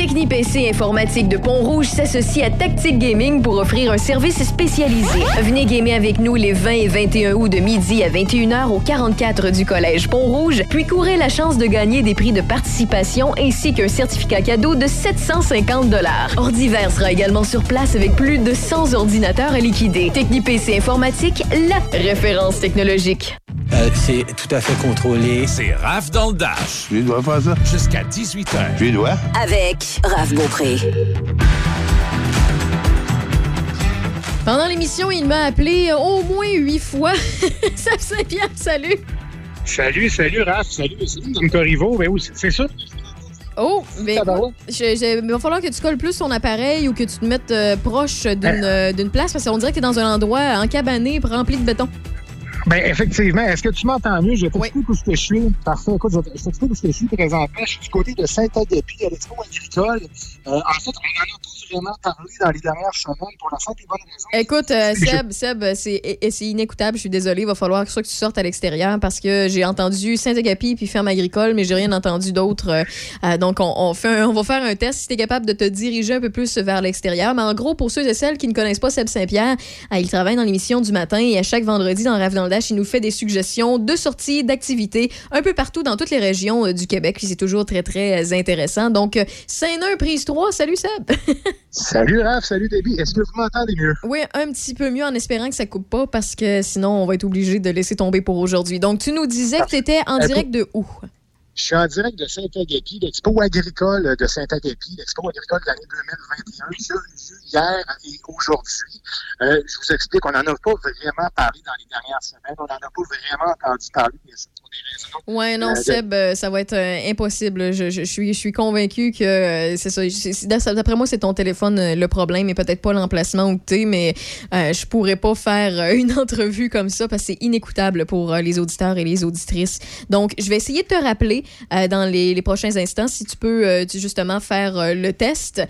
TechniPC Informatique de Pont-Rouge s'associe à Tactic Gaming pour offrir un service spécialisé. Venez gamer avec nous les 20 et 21 août de midi à 21h au 44 du Collège Pont-Rouge, puis courez la chance de gagner des prix de participation ainsi qu'un certificat cadeau de 750 Ordiver sera également sur place avec plus de 100 ordinateurs à liquider. TechniPC Informatique, la référence technologique. Euh, c'est tout à fait contrôlé. C'est Raph dans le Dash. Tu dois faire ça? Jusqu'à 18h. Tu dois? Avec Raph Beaupré. Pendant l'émission, il m'a appelé au moins huit fois. <laughs> ça fait bien, salut. Salut, salut, Raph. Salut, salut, Mme Corriveau. Ben oui, c'est ça. Oh, mais écoute, je- je- il va falloir que tu colles plus ton appareil ou que tu te mettes euh, proche d'une euh, d'une place parce qu'on dirait que tu es dans un endroit encabané, rempli de béton. Ben effectivement. Est-ce que tu m'entends mieux? Je vais t'expliquer où je suis. Parfait. Écoute, je vais t'expliquer où je suis présentement. Je suis du côté de Saint-Agapi à l'expo agricole. Euh, en fait, on n'en a pas vraiment parlé dans les dernières semaines pour la simple et bonne raison. Écoute, euh, Seb, Seb, c'est et- c'est inécoutable. Je suis désolée. Il va falloir que, que tu sortes à l'extérieur parce que j'ai entendu Saint-Agapi puis ferme agricole, mais j'ai rien entendu d'autre. Euh, euh, donc, on, on fait un- on va faire un test si tu es capable de te diriger un peu plus vers l'extérieur. Mais en gros, pour ceux et celles qui ne connaissent pas Seb Saint-Pierre, euh, il travaille dans l'émission du matin et à chaque vendredi dans Rave dans le Dash, il nous fait des suggestions de sorties, d'activités un peu partout dans toutes les régions euh, du Québec. Puis c'est toujours très, très euh, intéressant. Donc, euh, Saint-Nain, prise 3. Salut, Seb. <laughs> Salut, Raph. Salut, Debbie. Est-ce que vous m'entendez mieux? Oui, un petit peu mieux en espérant que ça coupe pas parce que sinon on va être obligé de laisser tomber pour aujourd'hui. Donc tu nous disais que tu étais en direct de où? Je suis en direct de Saint-Agapi, l'expo agricole de Saint-Agapi, l'expo agricole de l'année 2021, qui a eu lieu hier et aujourd'hui. Euh, je vous explique, on n'en a pas vraiment parlé dans les dernières semaines. On n'en a pas vraiment entendu parler, bien Ouais, non, Euh, Seb, euh, ça va être euh, impossible. Je, je- je suis, je suis convaincu que c'est ça. D'après moi, c'est ton téléphone le problème et peut-être pas l'emplacement où tu es, mais euh, je pourrais pas faire une <laughs> entrevue comme ça parce que c'est inécoutable pour les auditeurs et les auditrices. Donc, je vais essayer de te rappeler euh, dans les, les prochains instants si tu peux euh, tu- justement faire le test.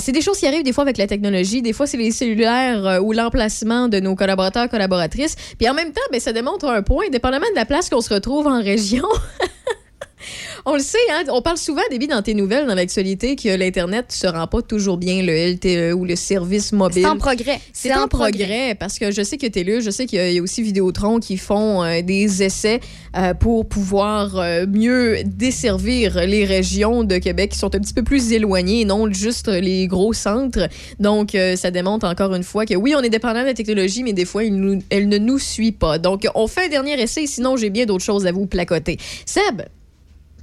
C'est des choses qui arrivent des fois avec la technologie. Des fois, c'est les cellulaires ou l'emplacement de nos collaborateurs, collaboratrices. Puis en même temps, ben, ça démontre un point, dépendamment de la place qu'on se retrouve en région. <laughs> <laughs> On le sait, hein, on parle souvent, Déby, dans tes nouvelles, dans l'actualité, que l'Internet ne se rend pas toujours bien, le LTE ou le service mobile. C'est en progrès. C'est en progrès, parce que je sais que TELUS, je sais qu'il y a- il y a aussi Vidéotron qui font euh, des essais euh, pour pouvoir euh, mieux desservir les régions de Québec qui sont un petit peu plus éloignées non juste les gros centres. Donc, ça démontre encore une fois que oui, on est dépendant de la technologie, mais des fois, nous- elle ne nous suit pas. Donc, on fait un dernier essai, sinon j'ai bien d'autres choses à vous placoter. Seb,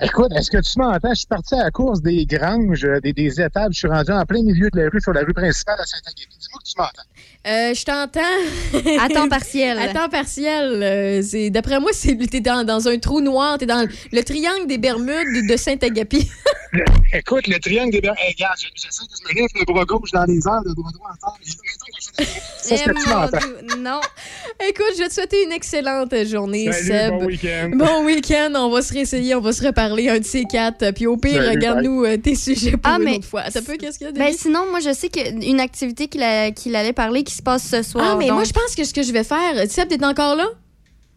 Écoute, est-ce que tu m'entends? Je suis parti à la course des granges, euh, des, des étables. Je suis rendu en plein milieu de la rue, sur la rue principale à Saint-Agapi. Dis-moi que tu m'entends. Euh, je t'entends. À temps partiel. <laughs> à temps partiel. euh, c'est- D'après moi, c'est t'es dans, dans un trou noir. T'es dans le triangle des Bermudes de Saint-Agapi. <laughs> Écoute, le triangle des Bermudes. Hey, regarde, j'essaie de se mettre le bras gauche dans les airs, le bras droit en terre. Ça, c'est Eh, mon. Dieu, Non. Écoute, je vais te souhaiter une excellente journée, Salut, Seb. bon week-end. Bon week-end. On va se réessayer, on va se reparler un de ces quatre. Puis au pire, regarde-nous euh, tes sujets pour Ah, une mais- autre fois. T'as peu, qu'est-ce qu'il y a, Ben, sinon, moi, je sais qu'une activité qu'il a- qu'il allait parler qui se passe ce soir. Ah, mais donc- moi, je pense que ce que je vais faire. Seb, t'es encore là?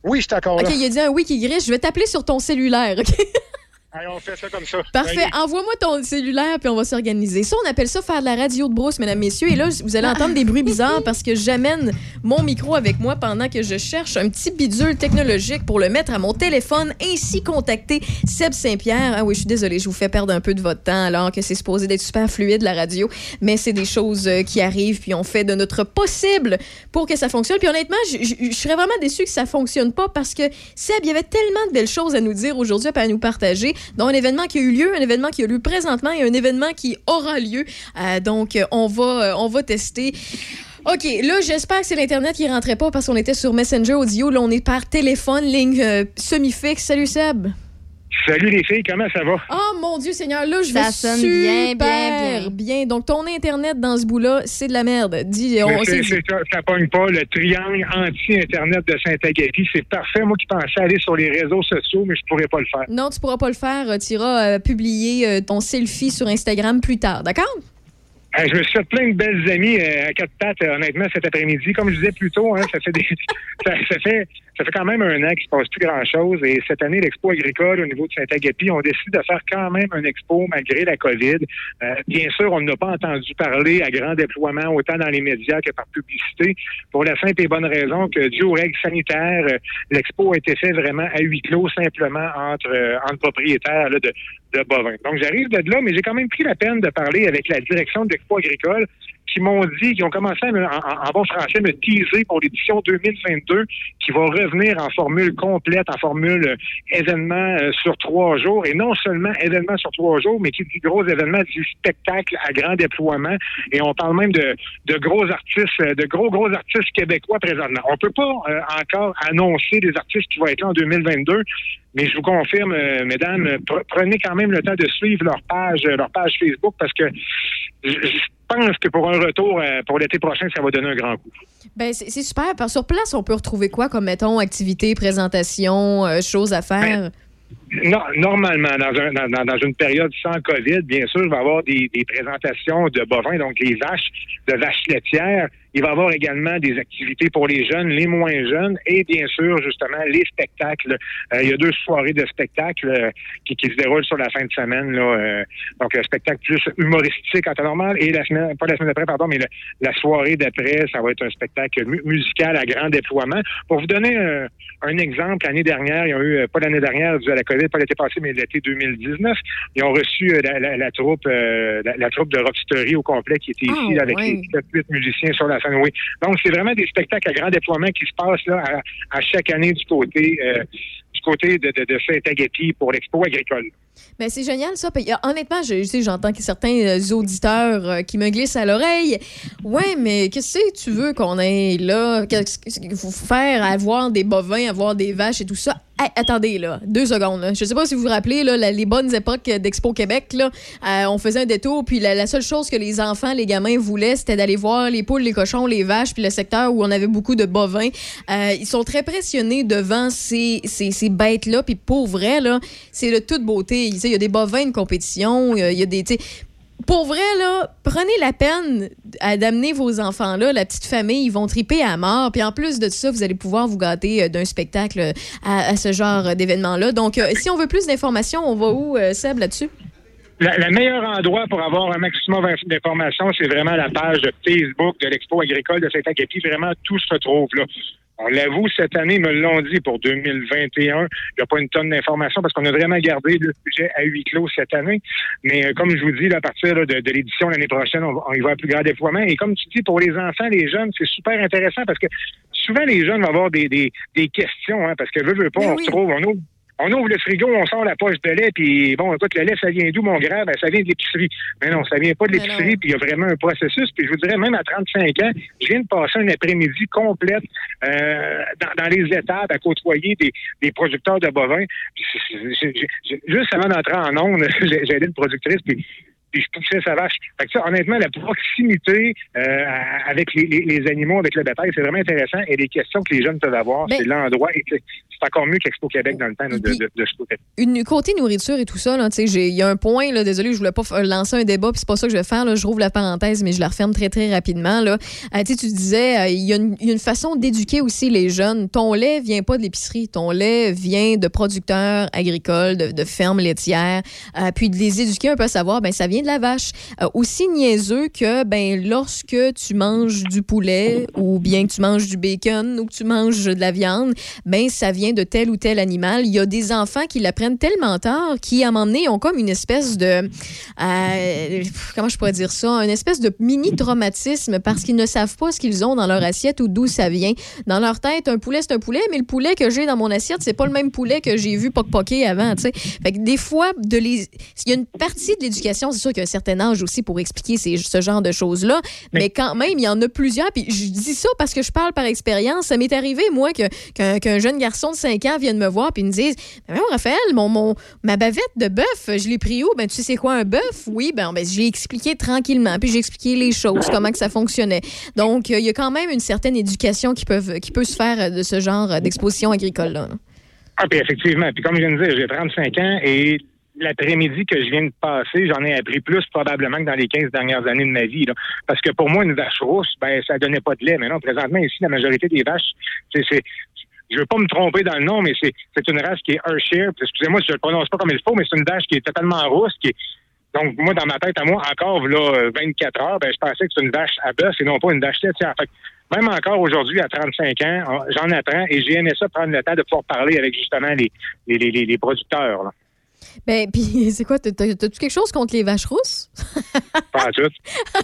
Oui, je suis encore OK, là. il a dit un oui qui griche. Je vais t'appeler sur ton cellulaire, OK? <laughs> Allez, on fait ça comme ça. Parfait. Envoie-moi ton cellulaire, puis on va s'organiser. Ça, on appelle ça faire de la radio de brousse, mesdames, messieurs. Et là, vous allez <laughs> entendre des bruits bizarres parce que j'amène mon micro avec moi pendant que je cherche un petit bidule technologique pour le mettre à mon téléphone, ainsi contacter Seb Saint-Pierre. Ah oui, je suis désolée, je vous fais perdre un peu de votre temps alors que c'est supposé d'être super fluide, la radio. Mais c'est des choses euh, qui arrivent, puis on fait de notre possible pour que ça fonctionne. Puis honnêtement, je- serais vraiment déçue que ça fonctionne pas parce que Seb, il y avait tellement de belles choses à nous dire aujourd'hui, à nous partager, dont un événement qui a eu lieu, un événement qui a eu lieu présentement et un événement qui aura lieu. Euh, donc, euh, on va, euh, on va tester. OK, là, j'espère que c'est l'Internet qui rentrait pas parce qu'on était sur Messenger Audio. Là, on est par téléphone, ligne semi-fixe. Salut, Seb. Salut les filles, comment ça va? Oh mon Dieu Seigneur, là, je vais super bien, bien, bien. Donc, ton Internet dans ce bout-là, c'est de la merde. Dis, on, c'est- dit. c'est ça, ça pogne pas. Le triangle anti-Internet de Saint-Agapi, c'est parfait. Moi qui pensais aller sur les réseaux sociaux, mais je pourrais pas le faire. Non, tu pourras pas le faire. Tu iras euh, publier euh, ton selfie sur Instagram plus tard, d'accord? Euh, je me suis fait plein de belles amies euh, à quatre pattes, euh, honnêtement, cet après-midi. Comme je disais plus tôt, hein, ça fait des, <laughs> ça, ça fait ça fait quand même un an qu'il se passe plus grand-chose. Et cette année, l'Expo agricole au niveau de Saint-Agapi, on décide de faire quand même un expo malgré la COVID. Euh, bien sûr, on n'a pas entendu parler à grand déploiement, autant dans les médias que par publicité, pour la simple et bonne raison que, dû aux règles sanitaires, euh, l'expo a été fait vraiment à huis clos, simplement entre, euh, entre propriétaires là, de, de bovins. Donc, j'arrive de là, mais j'ai quand même pris la peine de parler avec la direction de l'Expo agricole qui m'ont dit, qui ont commencé à me- en, bon français, me teaser pour l'édition 2022, qui va revenir en formule complète, en formule euh, événement euh, sur trois jours, et non seulement événement sur trois jours, mais qui dit gros événement du spectacle à grand déploiement, et on parle même de, de gros artistes, euh, de gros gros artistes québécois présentement. On peut pas encore annoncer des artistes qui vont être là en 2022, mais je vous confirme, mesdames, pre- prenez quand même le temps de suivre leur page, leur page Facebook, parce que je pense que pour un retour euh, pour l'été prochain, ça va donner un grand coup. Ben, c'est super. Par sur place, on peut retrouver quoi comme, mettons, activités, présentations, euh, choses à faire? Non, normalement, dans, un, dans, dans- dans une période sans COVID, bien sûr, il va y avoir des, des présentations de bovins, donc les vaches, de vaches laitières. Il va y avoir également des activités pour les jeunes, les moins jeunes, et bien sûr, justement, les spectacles. Euh, il y a deux soirées de spectacles euh, qui, qui se déroulent sur la fin de semaine. Là, euh, donc, un spectacle plus humoristique en temps normal, et la semaine, pas la semaine d'après, pardon, mais le- la soirée d'après, ça va être un spectacle mu- musical à grand déploiement. Pour vous donner un, exemple, l'année dernière, ils ont eu, euh, pas l'année dernière, dû à la COVID, pas l'été passé, mais l'été 2019, ils ont reçu la, la- la troupe la, la troupe de Rockstery au complet qui était ici Ah, avec ouais. les 7-8 musiciens sur la Donc, c'est vraiment des spectacles à grand déploiement qui se passent là, à, à chaque année du côté euh, du côté de, de, de Saint-Agapi pour l'expo agricole. Ben, c'est génial, ça. Euh, honnêtement, je, je j'entends que certains euh, auditeurs euh, qui me glissent à l'oreille. Ouais, mais qu'est-ce que tu veux qu'on ait là? Qu'est-ce qu'il faut faire? Avoir des bovins, avoir des vaches et tout ça? Attendez, là, deux secondes. Là. Je sais pas si vous vous rappelez, là, les bonnes époques d'Expo Québec, là, euh, on faisait un détour, puis la, seule chose que les enfants, les gamins voulaient, c'était d'aller voir les poules, les cochons, les vaches, puis le secteur où on avait beaucoup de bovins. Ils sont très pressionnés devant ces, ces, ces bêtes-là, puis pour vrai, là, c'est de toute beauté. Il y a des bovins de compétition, il y a- des... pour vrai, là, prenez la peine d'amener vos enfants là, la petite famille, ils vont triper à mort. Puis en plus de ça, vous allez pouvoir vous gâter euh, d'un spectacle euh, à, à ce genre d'événement-là. Donc, euh, si on veut plus d'informations, on va où, euh, Seb, là-dessus? Le meilleur endroit pour avoir un maximum d'inf- d'informations, c'est vraiment la page de Facebook de l'Expo agricole de Saint-Agapi. Vraiment, tout se retrouve là. On l'avoue, cette année, me l'ont dit pour 2021. Il n'y a pas une tonne d'informations parce qu'on a vraiment gardé le sujet à huis clos cette année. Mais euh, comme je vous dis, là, à partir là, de, de l'édition l'année prochaine, on, y va à plus grand déploiement. Et comme tu dis, pour les enfants, les jeunes, c'est super intéressant parce que souvent, les jeunes vont avoir des, des, des questions, hein, parce que veut, veut pas, Ben on oui. retrouve, on ouvre on ouvre le frigo, on sort la poche de lait, puis bon, écoute, le lait, ça vient d'où, mon grand? Ben, ça vient de l'épicerie. Mais non, ça vient pas de l'épicerie, puis il y a vraiment un processus. Puis je vous dirais, même à 35 ans, je viens de passer un après-midi complète euh, dans, dans les étapes à côtoyer des, des producteurs de bovins. Puis juste avant d'entrer en onde, j'ai aidé une productrice, puis puis je poussais sa vache. Fait que ça, honnêtement, la proximité euh, avec les, les- les animaux, avec le bétail, c'est vraiment intéressant. Et les questions que les jeunes peuvent avoir, c'est l'endroit. Et c'est encore mieux qu'Expo Québec dans le temps là, de, de, de ce côté. Une côté nourriture et tout ça, il y a un point, là, désolé, je voulais pas lancer un débat, puis c'est pas ça que je vais faire, là, je rouvre la parenthèse, mais je la referme très, très rapidement, là. Euh, tu sais, tu disais, euh, il y, a une- il y a une façon d'éduquer aussi les jeunes. Ton lait vient pas de l'épicerie, ton lait vient de producteurs agricoles, de, de fermes laitières, puis de les éduquer un peu à savoir, ben, ça vient de la vache. Euh, aussi niaiseux que, ben, lorsque tu manges du poulet, ou bien que tu manges du bacon, ou que tu manges de la viande, ben, ça vient de tel ou tel animal. Il y a des enfants qui l'apprennent tellement tard, qui, à un moment donné, ont comme une espèce de. euh, comment je pourrais dire ça? Une espèce de mini-traumatisme parce qu'ils ne savent pas ce qu'ils ont dans leur assiette ou d'où ça vient. Dans leur tête, un poulet, c'est un poulet, mais le poulet que j'ai dans mon assiette, c'est pas le même poulet que j'ai vu poc-poquer avant, tu des fois, de les... il y a une partie de l'éducation, c'est sûr qu'il y a un certain âge aussi pour expliquer ces- ce genre de choses-là, mais quand même, il y en a plusieurs. Puis je dis ça parce que je parle par expérience. Ça m'est arrivé, moi, que- qu'un jeune garçon de 5 ans vienne me voir puis me dise Ben voyons, Raphaël, mon, mon, ma bavette de bœuf, je l'ai pris où? Ben tu sais quoi un bœuf? Oui, ben, ben j'ai expliqué tranquillement, puis j'ai expliqué les choses, comment que ça fonctionnait. Donc, il y a quand même une certaine éducation qui, peuvent, qui peut se faire euh, de ce genre euh, d'exposition agricole-là. Ah, puis effectivement. Puis comme je viens de dire, j'ai 35 ans et l'après-midi que je viens de passer, j'en ai appris plus probablement que dans les 15 dernières années de ma vie. là. Parce que pour moi, une vache rousse, ben ça donnait pas de lait. Mais non, présentement, ici, la majorité des vaches, c'est... je veux pas me tromper dans le nom, mais c'est une race qui est Hershire. Puis Excusez-moi si je le prononce pas comme il faut, mais c'est une vache qui est totalement rousse, qui est donc, moi, dans ma tête, à moi, encore là, euh, 24 heures, ben, je pensais que c'est une vache à bœuf et non pas une vache laitière. Fait que même encore aujourd'hui, à 35 ans, j'en apprends et j'ai aimé ça prendre le temps de pouvoir parler avec justement les, les, les- les producteurs. Là. Ben, <laughs> puis c'est quoi t'as- t'as- T'as-tu quelque chose contre les vaches rousses? Pas tout.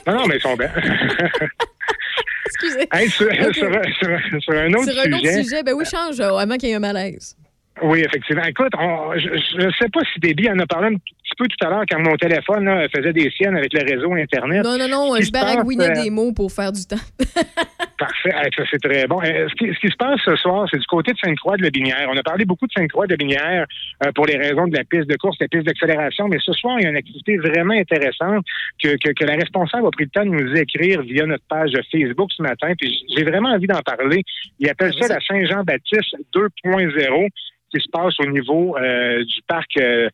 Non, non, mais ils sont bien. <laughs> Excusez. Hey, sur, un- sur un- sur un autre Sur un autre sujet. sujet, ben oui, change, avant qu'il y ait un malaise. Oui, effectivement. Écoute, on- je ne sais pas si Déby en a parlé un petit peu tout à l'heure quand mon téléphone là, faisait des siennes avec le réseau Internet. Non, non, non, je baragouinais euh, des mots pour faire du temps. <laughs> Parfait. Ça, c'est très bon. Euh, ce, qui, ce qui se passe ce soir, c'est du côté de Sainte-Croix-de-Lobinière. On a parlé beaucoup de Sainte-Croix-de-Lobinière euh, pour les raisons de la piste de course, la piste d'accélération, mais ce soir, il y a une activité vraiment intéressante que, que, que la responsable a pris le temps de nous écrire via notre page Facebook ce matin. Puis j'ai vraiment envie d'en parler. Il appelle ça la Saint-Jean-Baptiste 2.0 qui se passe au niveau euh, du parc euh,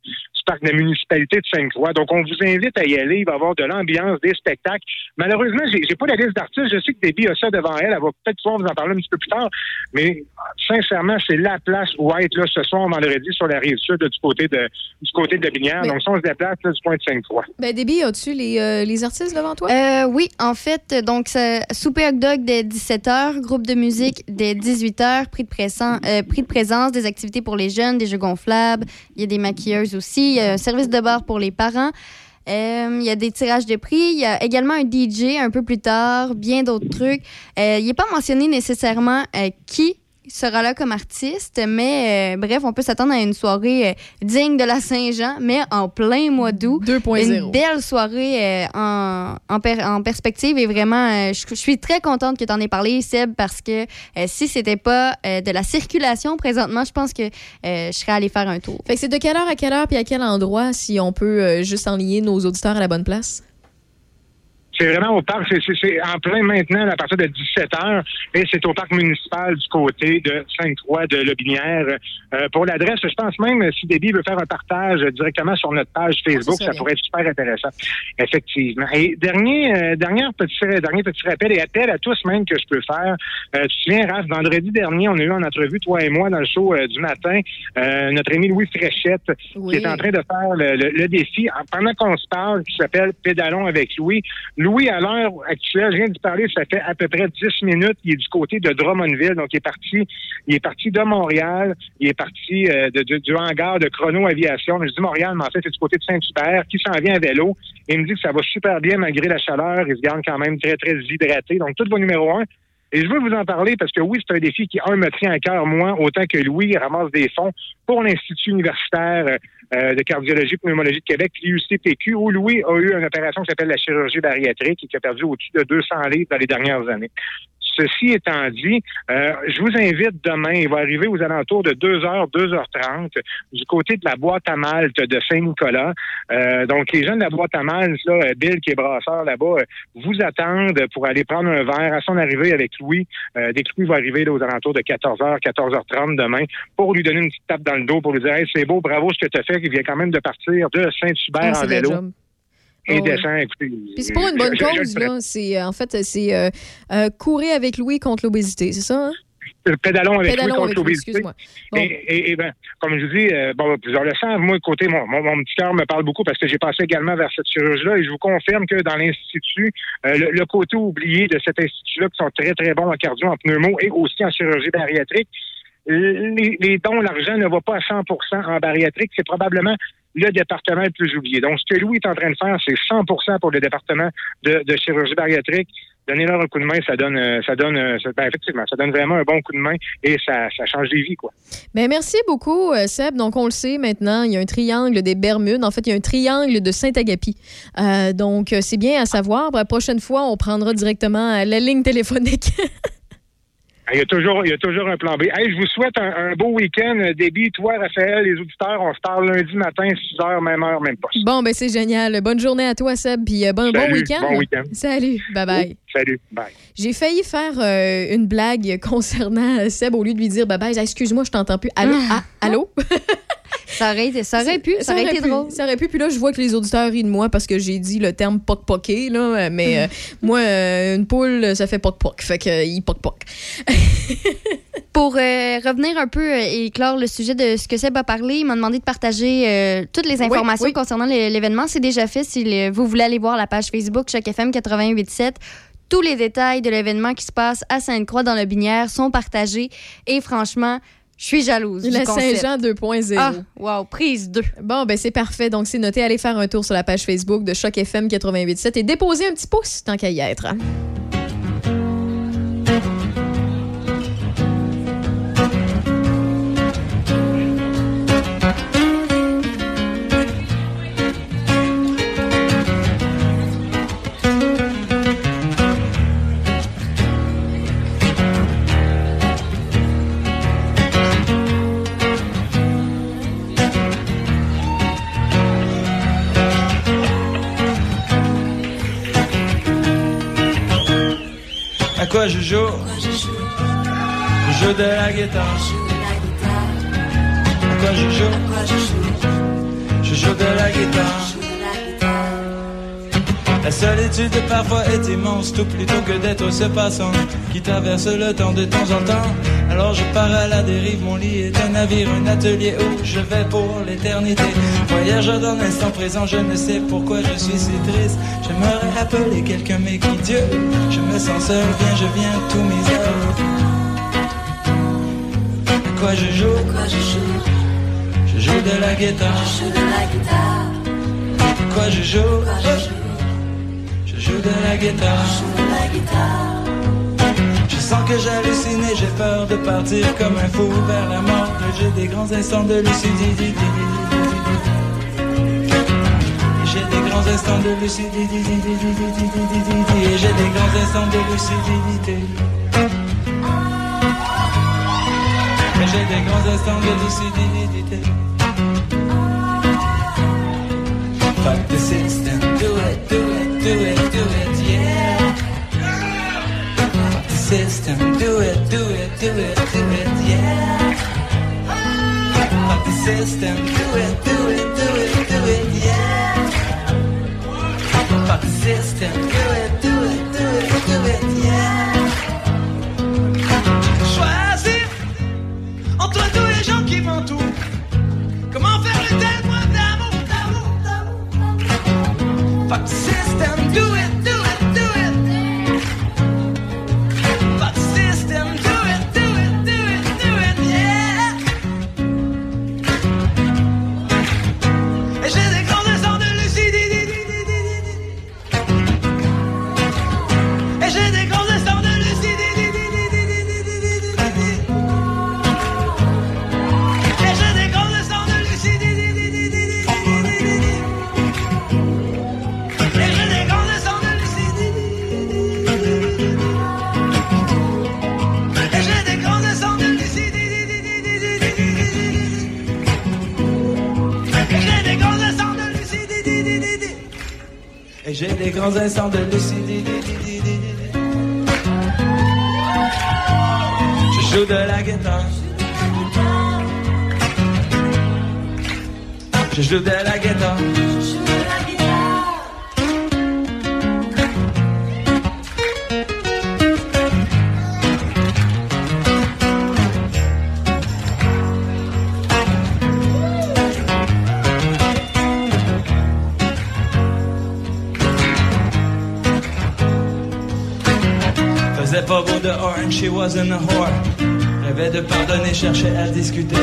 parc de la municipalité de Sainte-Croix. Donc, on vous invite à y aller. Il va y avoir de l'ambiance, des spectacles. Malheureusement, j'ai j'ai pas la liste d'artistes. Je sais que Debbie a ça devant elle. Elle va peut-être pouvoir vous en parler un petit peu plus tard. Mais sincèrement, c'est la place où être là ce soir, vendredi, sur la rive sud, du côté de du côté de la Binière. Mais- Donc, ça, on se déplace là, du coin de Sainte-Croix. Ben, Déby, as-tu les, euh, les artistes devant toi? Euh, oui, en fait, donc, souper hot dog dès 17h, groupe de musique dès 18h, prix de, euh, prix de présence, des activités pour les jeunes, des jeux gonflables, il y a des maquilleuses aussi, un service de bar pour les parents. Euh, il y a des tirages de prix. Il y a également un DJ un peu plus tard, bien d'autres trucs. Euh, il n'est pas mentionné nécessairement euh, qui sera là comme artiste, mais euh, bref, on peut s'attendre à une soirée euh, digne de la Saint-Jean, mais en plein mois d'août. 2.0. Une belle soirée euh, en, en, per- en perspective et vraiment, euh, je je suis très contente que tu en aies parlé, Seb, parce que euh, si c'était pas euh, de la circulation présentement, je pense que euh, je serais allée faire un tour. Fait que c'est de quelle heure à quelle heure puis à quel endroit si on peut euh, juste enligner nos auditeurs à la bonne place? C'est vraiment au parc, c'est- en plein maintenant à partir de 17 heures et c'est au parc municipal du côté de Sainte-Croix de Lobinière. Euh, pour l'adresse, je pense même si Déby veut faire un partage directement sur notre page Facebook, ça pourrait être super intéressant. Effectivement. Et dernier, euh, dernière petit, dernier petit rappel et appel à tous même que je peux faire. Euh, tu te souviens, Raph, vendredi dernier, on a eu en entrevue, toi et moi, dans le show euh, du matin, euh, notre ami Louis Fréchette, Oui. qui est en train de faire le, le- le défi, en- pendant qu'on se parle, qui s'appelle Pédalons avec Louis. Louis, à l'heure actuelle, je viens de parler, ça fait à peu près 10 minutes, il est du côté de Drummondville, donc il est parti, il est parti de Montréal, il est parti euh, du hangar de Chrono Aviation, je dis Montréal, mais en fait, c'est du côté de Saint-Hubert, qui s'en vient à vélo, il me dit que ça va super bien malgré la chaleur, il se garde quand même très, très hydraté, donc tout va numéro un. Et je veux vous en parler parce que oui, c'est un défi qui, un, me tient à cœur, moi, autant que Louis ramasse des fonds pour l'Institut universitaire euh, de cardiologie et pneumologie de Québec, l'IUCPQ, où Louis a eu une opération qui s'appelle la chirurgie bariatrique et qui a perdu au-dessus de 200 livres dans les dernières années. Ceci étant dit, euh, je vous invite demain, il va arriver aux alentours de 2h, 2h30, du côté de la boîte à malte de Saint-Nicolas. Euh, donc, les jeunes de la boîte à malte, là, euh, Bill qui est brasseur là-bas, vous attendent pour aller prendre un verre à son arrivée avec Louis. Euh, dès que Louis va arriver là, aux alentours de 14h, 14h30 demain, pour lui donner une petite tape dans le dos, pour lui dire hey, c'est beau, bravo ce que tu as fait, il vient quand même de partir de Saint-Hubert Ah, en vélo. Et Oh, écoutez. Puis c'est pour une bonne je- je- je- cause, là. C'est, euh, en fait, c'est euh, euh, courir avec Louis contre l'obésité, c'est ça? Hein? Pédalons avec Pédalons Louis contre l'obésité. excuse-moi. Bon. Et, et- et ben, comme je vous dis, euh, bon, plusieurs le savent, moi, côté, mon, mon, mon petit cœur me parle beaucoup parce que j'ai passé également vers cette chirurgie-là et je vous confirme que dans l'Institut, euh, le, le côté oublié de cet institut-là, qui sont très, très bons en cardio, en pneumo et aussi en chirurgie bariatrique, les, les dons, l'argent ne va pas à 100% en bariatrique. C'est probablement le département le plus oublié. Donc, ce que Louis est en train de faire, c'est 100% pour le département de, chirurgie bariatrique. Donnez-leur un coup de main, ça donne, euh, ça donne, euh, ben, effectivement, ça donne vraiment un bon coup de main et ça, change des vies, quoi. Ben, merci beaucoup, euh, Seb. Donc, on le sait maintenant, il y a un triangle des Bermudes. En fait, il y a un triangle de Saint-Agapi. Donc, c'est bien à savoir. La prochaine fois, on prendra directement la ligne téléphonique. <laughs> Il y a toujours, il y a toujours un plan B. Hey, je vous souhaite un, un beau week-end. Euh, Déby, toi, Raphaël, les auditeurs, on se parle lundi matin, 6 heures, même heure, même poste. bon, ben, c'est génial. Bonne journée à toi, Seb. Puis, euh, bon, week-end. bon week-end. Salut. Bye-bye. Salut, bye. J'ai failli faire euh, une blague concernant euh, Seb au lieu de lui dire bye bye. Excuse-moi, je t'entends plus. Allô? Ah, allô? Ça aurait, été- ça aurait pu, ça aurait été pu, drôle. Ça aurait pu. Puis là, je vois que les auditeurs rient de moi parce que j'ai dit le terme poc-poqué, là. Mais euh, moi, euh, une poule, ça fait poc-poc. Fait que, euh, il poc-poc. <laughs> Pour euh, revenir un peu et clore le sujet de ce que Seb a parlé, il m'a demandé de partager euh, toutes les informations oui. concernant l'é- l'événement. C'est déjà fait. Si vous voulez aller voir la page Facebook Choc FM 88.7, tous les détails de l'événement qui se passe à Sainte-Croix dans le Binière sont partagés. Et franchement, je suis jalouse. La. Saint-Jean 2.0. Ah, wow, prise 2. Bon, ben c'est parfait. Donc, c'est noté. Allez faire un tour sur la page Facebook de Choc FM 88.7 et déposer un petit pouce tant qu'à y être. Quoi je joue Je joue de la guitare. À quoi je joue? Je joue de la guitare. La solitude parfois est immense, tout plutôt que d'être ce passant qui traverse le temps de temps en temps. Alors je pars à la dérive, mon lit est un navire, un atelier où je vais pour l'éternité. Voyageur dans l'instant présent, je ne sais pourquoi je suis si triste. J'aimerais appeler quelqu'un, mais qui Dieu Je me sens seul, viens, je viens, tous mes heures. À quoi je joue? Je joue de la guitare. À quoi je joue? Je joue? De la guitare. Je sens que j'hallucine et j'ai peur de partir comme un fou vers la mort. J'ai des grands instants de lucidité. J'ai des grands instants de lucidité. J'ai des grands instants de lucidité. J'ai des grands instants de lucidité. Fuck the system, do it, do it, do it, do it, yeah. System, do it, do it, do it, do it, yeah. The system, do it, do it, do it, do it, yeah. The system, do it, do it, Instants de. Je joue de la guitare. Je joue de la guitare. Wasn't whore. Rêvait de pardonner, cherchait à discuter.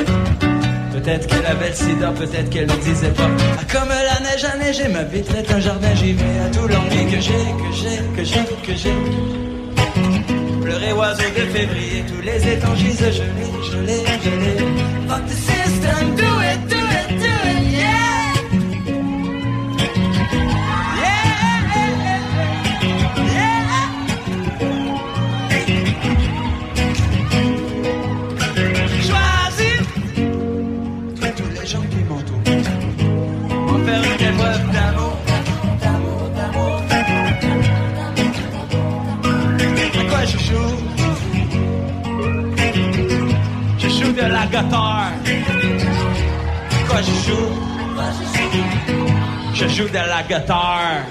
Peut-être qu'elle avait le sida, peut-être qu'elle le disait pas. Ah, comme la neige a neigé, ma vie est un jardin, j'y vais à tout l'ennui que j'ai, que j'ai, que j'ai, que j'ai. Pleurer oiseau de février, tous les étangs gisent, je l'ai, je l'ai, je l'ai. Fuck the system, do À quoi je joue Je joue de la guitare.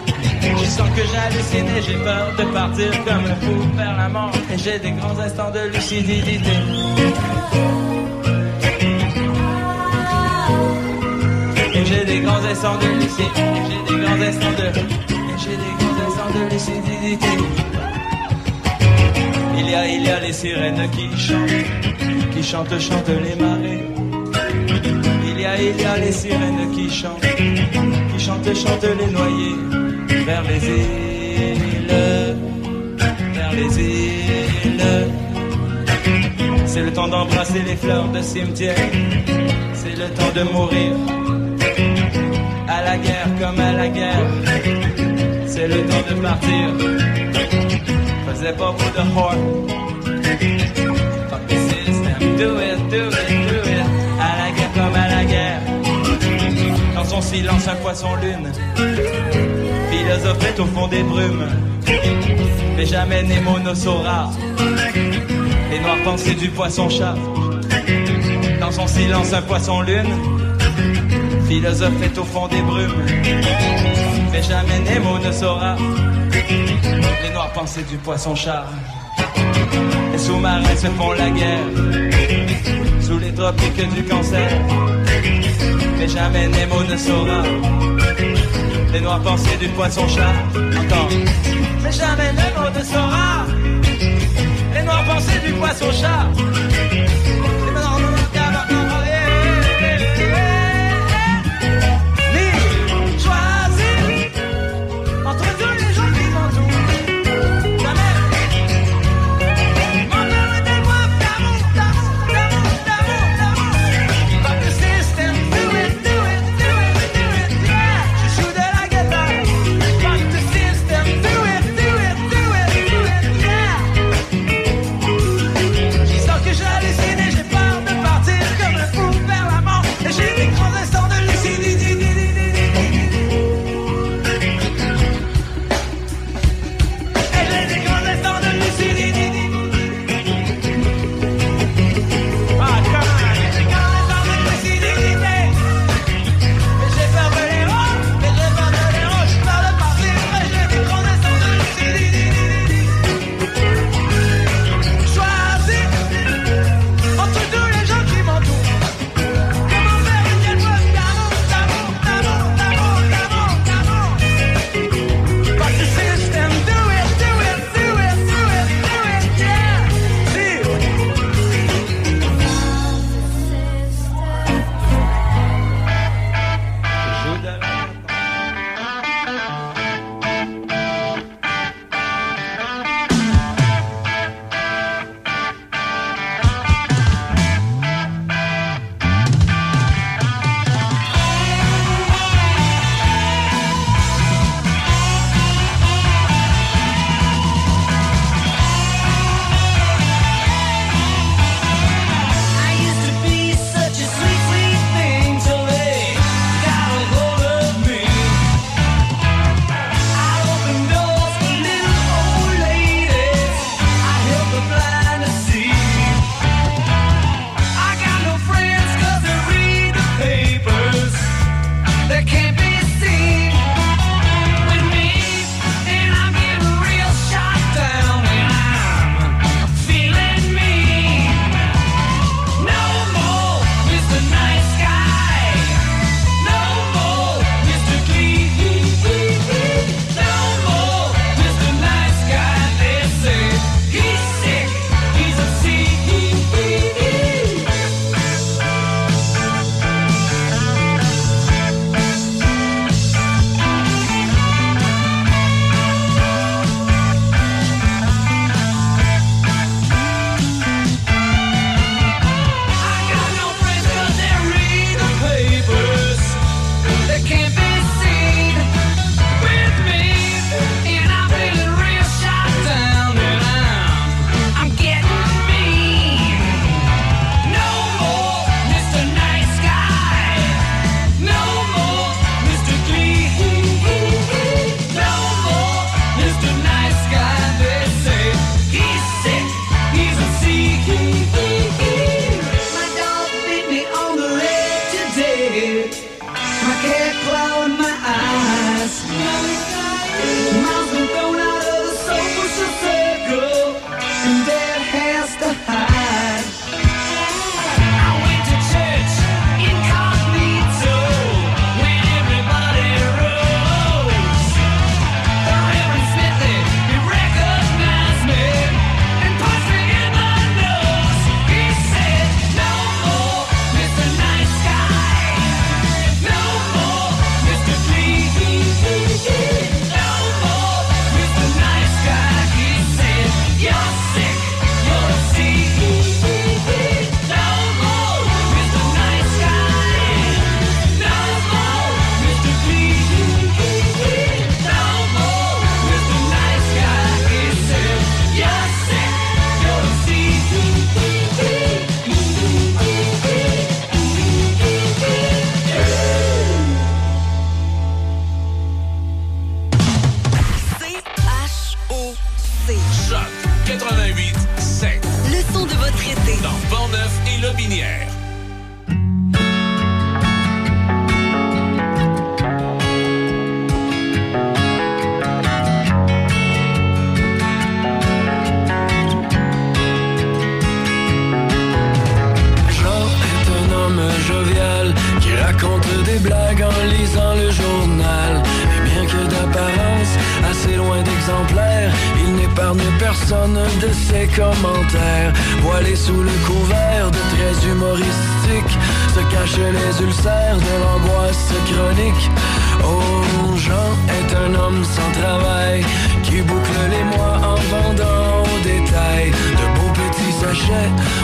Je sens que j'hallucine et j'ai peur de partir comme un fou vers la mort. Et j'ai des grands instants de lucidité. Et j'ai des grands instants de lucidité. J'ai des grands instants de. Et j'ai des grands instants de lucidité. Il y a, il y a les sirènes qui chantent, qui chantent, chantent les marées. Il y a, il y a les sirènes qui chantent, qui chantent, chantent les noyés vers les îles, vers les îles. C'est le temps d'embrasser les fleurs de cimetière. C'est le temps de mourir. À la guerre comme à la guerre. C'est le temps de partir. Faisait pas beau de whore. Son silence, un poisson lune. Philosophette au fond des brumes. Mais jamais Nemo ne saura. Les noires pensées du poisson-chat. Dans son silence, un poisson-lune. Philosophe est au fond des brumes. Mais jamais Nemo ne saura. Les noires pensées du poisson-chat. Les sous-marins se font la guerre. Tropiques du cancer. Mais jamais Nemo ne saura. Les noires pensées du poisson-chat. Encore. Mais jamais Nemo ne saura. Les noires pensées du poisson-chat.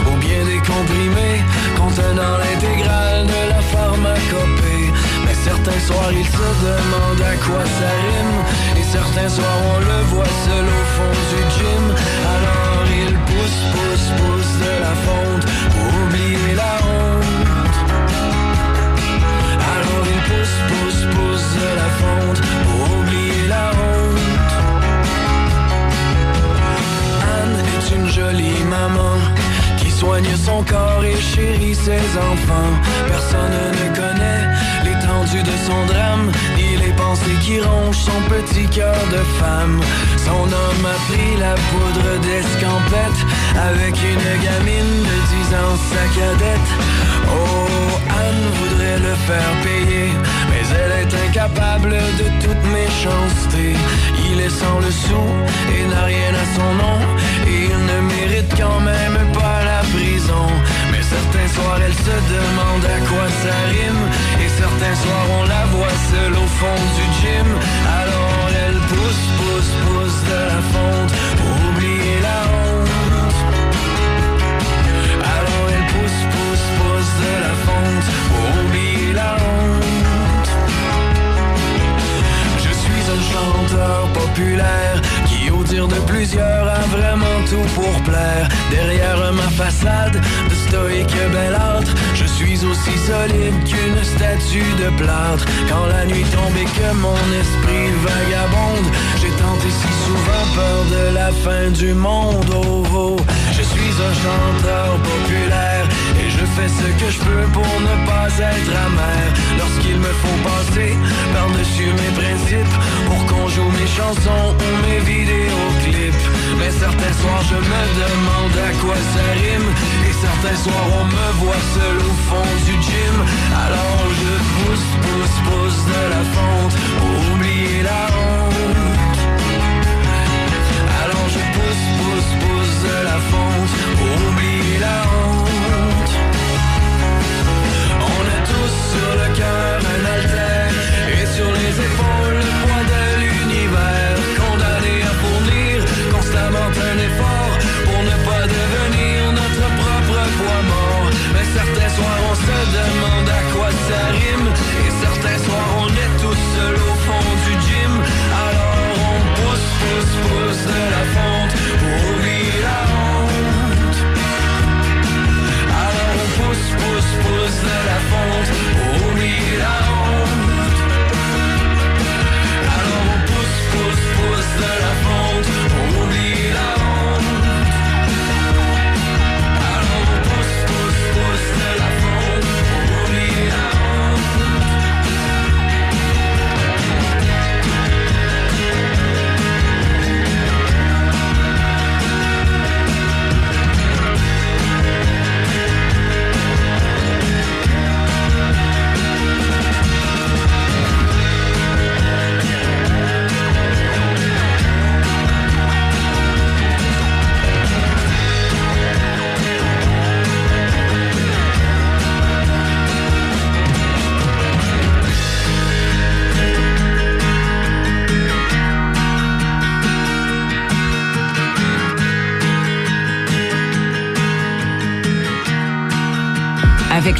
Ou bien des comprimés contenant l'intégrale de la pharmacopée. Mais certains soirs il se demande à quoi ça rime et certains soirs on le voit seul au fond du gym. Alors il pousse, pousse, pousse de la fonte pour oublier la honte. Alors il pousse, pousse, pousse de la fonte pour oublier la honte. Anne est une jolie maman soigne son corps et chérit ses enfants. Personne ne connaît l'étendue de son drame, ni les pensées qui rongent son petit cœur de femme. Son homme a pris la poudre d'escampette avec une gamine de 10 ans, sa cadette. Oh, Anne voudrait le faire payer, elle est incapable de toute méchanceté. Il est sans le sou et n'a rien à son nom, et il ne mérite quand même pas la prison. Mais certains soirs, elle se demande à quoi ça rime, et certains soirs, on la voit seule au fond du gym. Alors elle pousse, pousse, pousse de la fonte pour oublier la honte. Alors elle pousse, pousse, pousse de la fonte pour oublier la honte. Chanteur populaire qui, au dire de plusieurs, a vraiment tout pour plaire. Derrière ma façade de stoïque belâtre, je suis aussi solide qu'une statue de plâtre. Quand la nuit tombe et que mon esprit vagabonde, j'ai tenté si souvent peur de la fin du monde. Oh, oh. Je suis un chanteur populaire je fais ce que je peux pour ne pas être amer. Lorsqu'il me faut passer par-dessus mes principes pour qu'on joue mes chansons ou mes vidéoclips. Mais certains soirs je me demande à quoi ça rime et certains soirs on me voit seul au fond du gym. Alors je pousse, pousse, pousse de la fonte pour oublier la honte. Alors je pousse, pousse, pousse de la fonte pour oublier la honte. Sur le cœur un alter et sur les épaules le poids de l'univers. Condamné à fournir constamment un effort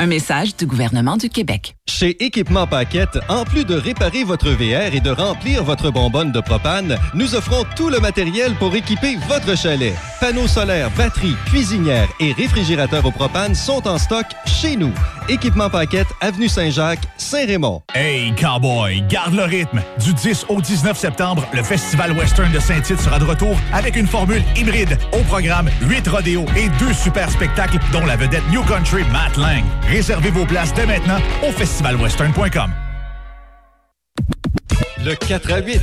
Un message du gouvernement du Québec. Chez Équipement Paquette, en plus de réparer votre VR et de remplir votre bonbonne de propane, nous offrons tout le matériel pour équiper votre chalet. Panneaux solaires, batteries, cuisinières et réfrigérateurs au propane sont en stock chez nous. Équipement Paquette, Avenue Saint-Jacques, Saint-Raymond. Hey, cowboy, garde le rythme. Du 10 au 19 septembre, le Festival Western de Saint-Tite sera de retour avec une formule hybride. Au programme, 8 rodéos et deux super spectacles, dont la vedette New Country Matt Lang. Réservez vos places dès maintenant au festivalwestern.com. Le 4 à 8,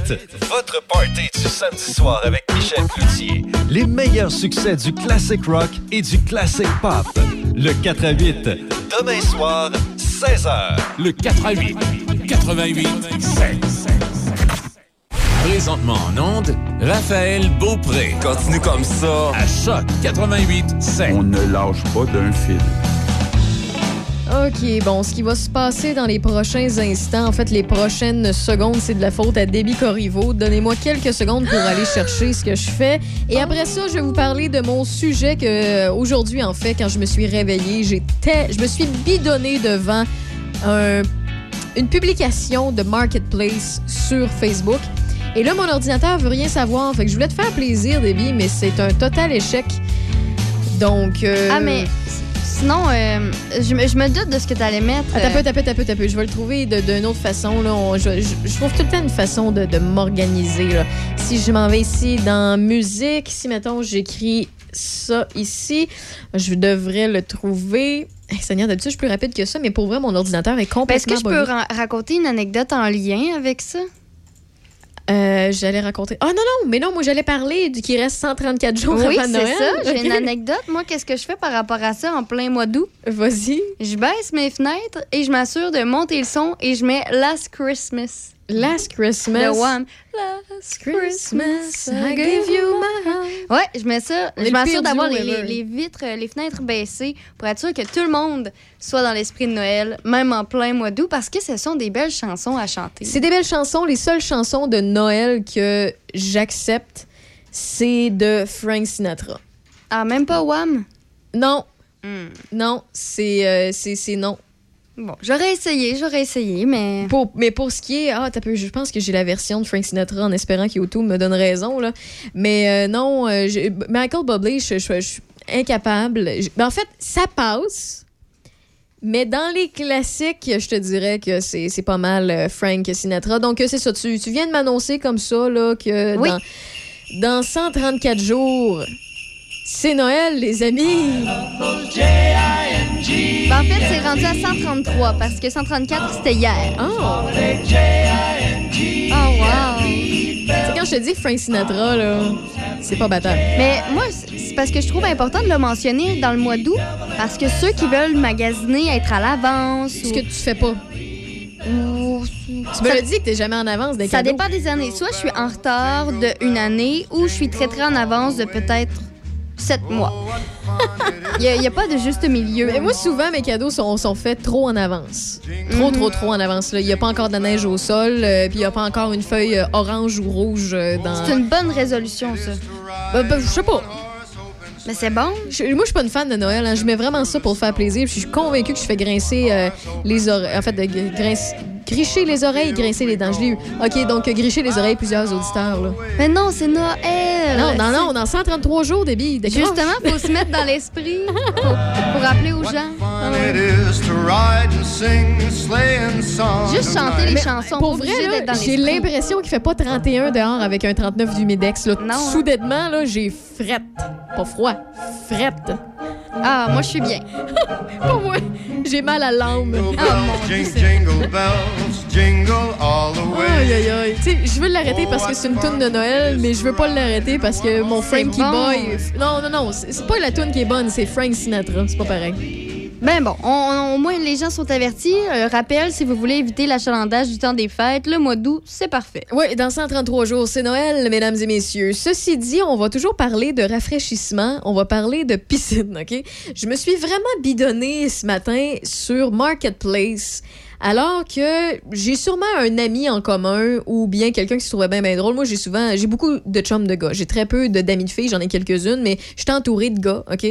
votre party du samedi soir avec Michel Cloutier. Les meilleurs succès du classic rock et du classic pop. Le 4 à 8, demain soir, 16h. Le 4 à 8, 88 16. Présentement en onde, Raphaël Beaupré. Continue comme ça. À Choc 88 16. On ne lâche pas d'un fil. OK, bon, ce qui va se passer dans les prochains instants, en fait, les prochaines secondes, c'est de la faute à Debbie Corriveau. Donnez-moi quelques secondes pour aller chercher ce que je fais. Et après ça, je vais vous parler de mon sujet que, euh, aujourd'hui, en fait, quand je me suis réveillée, j'étais, je me suis bidonnée devant un- une publication de Marketplace sur Facebook. Et là, mon ordinateur veut rien savoir. Fait je voulais te faire plaisir, Debbie, mais c'est un total échec. Donc. euh, Ah, mais sinon, euh, je, me- je me doute de ce que tu allais mettre. Attends un peu, euh, attends un peu, attends un peu, attends un peu. Je vais le trouver de- d'une autre façon. Là. On- je, je- je trouve tout le temps une façon de, de m'organiser. là. Si je m'en vais ici dans musique, si, mettons, j'écris ça ici, je devrais le trouver. Hey, Seigneur, d'habitude, je suis plus rapide que ça, mais pour vrai, mon ordinateur est ben, Est-ce complètement que je peux ra- raconter une anecdote en lien avec ça? Euh, j'allais raconter. Ah non, non, mais non, moi, j'allais parler du qui reste 134 jours oui, avant c'est ça. J'ai une anecdote. Moi, qu'est-ce que je fais par rapport à ça en plein mois d'août? Vas-y. Je baisse mes fenêtres et je m'assure de monter le son et je mets Last Christmas. Last Christmas. The one. Last Christmas, I gave you my heart. Ouais, je mets ça. Je m'assure d'avoir les, les- ever. les vitres, les fenêtres baissées pour être sûr que tout le monde soit dans l'esprit de Noël, même en plein mois d'août, parce que ce sont des belles chansons à chanter. C'est des belles chansons. Les seules chansons de Noël que j'accepte, c'est de Frank Sinatra. Ah, même pas Wham? Non. Hmm. Non, c'est euh, non. Bon, j'aurais essayé, j'aurais essayé, mais. Pour, mais pour ce qui est. Ah, t'as peu, je pense que j'ai la version de Frank Sinatra en espérant que YouTube me donne raison. Là. Mais euh, non, euh, Michael Bublé, je, suis incapable. Je- ben, en fait, ça passe. Mais dans les classiques, je te dirais que c'est pas mal euh, Frank Sinatra. Donc, c'est ça. Tu, tu viens de m'annoncer comme ça là, que Oui. dans, dans 134 jours, c'est Noël, les amis. Ben, en fait, c'est rendu à 133 parce que 134, c'était hier. Oh! Oh, wow! Tu sais, quand je te dis Frank Sinatra, là, c'est pas battant. Mais moi, c'est parce que je trouve important de le mentionner dans le mois d'août, parce que ceux qui veulent magasiner, être à l'avance, Ce que tu fais pas. ou... Tu me l'as dit que t'es jamais en avance des Ça cadeaux. dépend des années. Soit je suis en retard de une année, ou je suis très très en avance de peut-être sept mois. <laughs> Il n'y a, pas de juste milieu. Mais moi, souvent, mes cadeaux sont, sont faits trop en avance. Trop, trop, trop en avance. Il n'y a pas encore de la neige au sol, euh, puis il n'y a pas encore une feuille euh, orange ou rouge euh, dans. C'est une bonne résolution, ça. Ben, ben, je sais pas. Mais c'est bon. Je- moi, je suis pas une fan de Noël. hein. Je mets vraiment ça pour le faire plaisir. Je suis convaincue que je fais grincer euh, les oreilles. En fait, de gr- grince- gricher les oreilles et grincer les dents. Je l'ai eu. OK, donc gricher les oreilles plusieurs auditeurs. Là. Mais non, c'est Noël. Non, non, non, dans 133 jours, débit. Justement, faut se mettre dans l'esprit pour, pour rappeler aux gens. Juste chanter les Mais chansons. Pour vrai, j'ai l'impression qu'il fait pas 31 dehors avec un 39 d'humidex. Là. Non, hein. Soudainement, là, j'ai frette. Pas froid, frette. Ah, moi, je suis bien. <laughs> Pas moi. J'ai mal à l'âme. Ah, mon Dieu, Jing, c'est- jingle bells, jingle all the way. Aïe, aïe, aïe. Tu sais, je veux l'arrêter parce que c'est une toune de Noël, mais je veux pas l'arrêter parce que mon Frankie bon. Boy. Non, non, non. C'est pas la toune qui est bonne, c'est Frank Sinatra. C'est pas pareil. Ben bon, on- on- au moins les gens sont avertis. Euh, rappel, si vous voulez éviter l'achalandage du temps des fêtes, le mois d'août, c'est parfait. Oui, dans 133 jours, c'est Noël, mesdames et messieurs. Ceci dit, on va toujours parler de rafraîchissement, on va parler de piscine, OK? Je me suis vraiment bidonnée ce matin sur Marketplace Alors que j'ai sûrement un ami en commun ou bien quelqu'un qui se trouvait bien, bien drôle. Moi, j'ai souvent, j'ai beaucoup de chums de gars. J'ai très peu d'amis de filles, j'en ai quelques-unes, mais je suis entourée de gars, OK?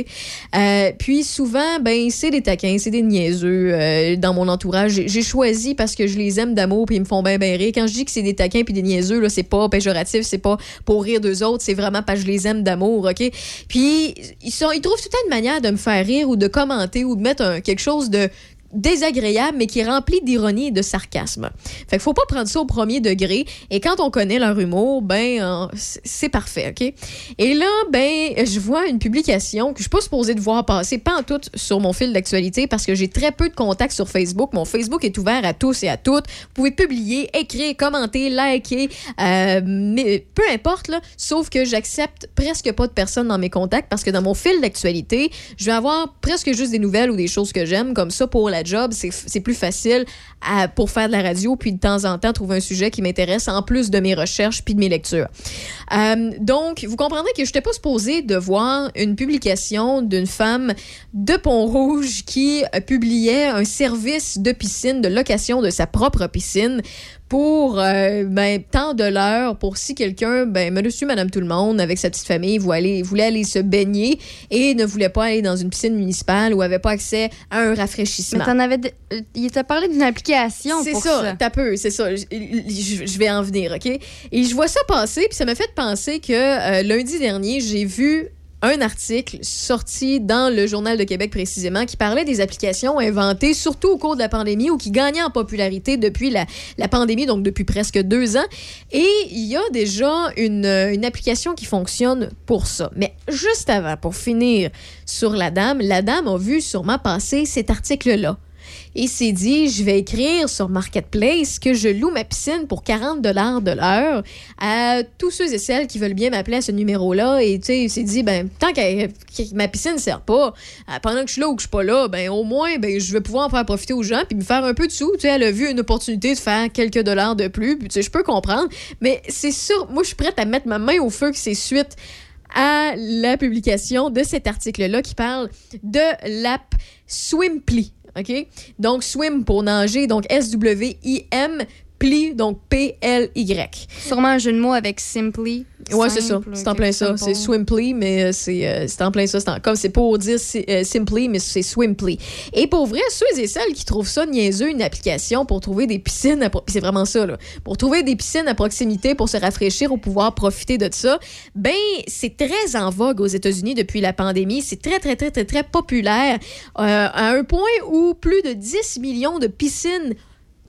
Euh, puis souvent, ben, c'est des taquins, c'est des niaiseux euh, dans mon entourage. J'ai- choisi parce que je les aime d'amour puis ils me font bien, bien rire. Quand je dis que c'est des taquins puis des niaiseux, là, c'est pas péjoratif, c'est pas pour rire d'eux autres, c'est vraiment parce que je les aime d'amour, OK? Puis ils, sont, ils trouvent tout le une manière de me faire rire ou de commenter ou de mettre un- quelque chose de désagréable, mais qui est rempli d'ironie et de sarcasme. Fait qu'il faut pas prendre ça au premier degré. Et quand on connaît leur humour, ben, c'est parfait, OK? Et là, ben, je vois une publication que je suis pas supposée de voir passer, pas en tout sur mon fil d'actualité, parce que j'ai très peu de contacts sur Facebook. Mon Facebook est ouvert à tous et à toutes. Vous pouvez publier, écrire, commenter, liker, euh, mais peu importe, là, sauf que j'accepte presque pas de personnes dans mes contacts, parce que dans mon fil d'actualité, je vais avoir presque juste des nouvelles ou des choses que j'aime, comme ça pour la job, c'est plus facile pour faire de la radio, puis de temps en temps trouver un sujet qui m'intéresse en plus de mes recherches puis de mes lectures. Euh, donc, vous comprendrez que je n'étais pas supposée de voir une publication d'une femme de Pont-Rouge qui euh, publiait un service de piscine, de location de sa propre piscine pour euh, ben, tant de l'heure pour si quelqu'un, ben, monsieur, madame, tout le monde, avec sa petite famille, voulait aller, voulait aller se baigner et ne voulait pas aller dans une piscine municipale ou avait pas accès à un rafraîchissement. Mais t'en avais. de- euh, Il t'a parlé d'une application C'est pour ça, ça. t'as peu, c'est ça. Je, je- je vais en venir, OK? Et je vois ça passer, puis ça m'a fait penser que euh, lundi dernier, j'ai vu un article sorti dans le Journal de Québec précisément qui parlait des applications inventées surtout au cours de la pandémie ou qui gagnaient en popularité depuis la, pandémie, donc depuis presque deux ans. Et il y a déjà une, une application qui fonctionne pour ça. Mais juste avant, pour finir sur la dame, la dame a vu sûrement passer cet article-là et s'est dit je vais écrire sur Marketplace que je loue ma piscine pour 40 dollars de l'heure à tous ceux et celles qui veulent bien m'appeler à ce numéro-là. Et tu sais il s'est dit ben tant que, ma piscine ne sert pas euh, pendant que je suis là ou que je suis pas là ben au moins ben je vais pouvoir en faire profiter aux gens puis me faire un peu de sous. Tu sais elle a vu une opportunité de faire quelques dollars de plus tu sais je peux comprendre. Mais c'est sûr moi je suis prête à mettre ma main au feu que c'est suite à la publication de cet article-là qui parle de l'app Swimply. OK? Donc, swim pour nager, donc S-W-I-M, pli, donc P-L-Y. Sûrement un jeu de mots avec Simply. Ouais, c'est ça. C'est en plein ça. C'est Swimply, mais c'est en plein ça. Comme c'est pour dire euh, Simply, mais c'est Swimply. Et pour vrai, ceux et celles qui trouvent ça niaiseux, une application pour trouver des piscines, à c'est vraiment ça, là. Pour trouver des piscines à proximité pour se rafraîchir ou pouvoir profiter de ça, ben, c'est très en vogue aux États-Unis depuis la pandémie. C'est très, très, très, très, très populaire euh, à un point où plus de 10 millions de piscines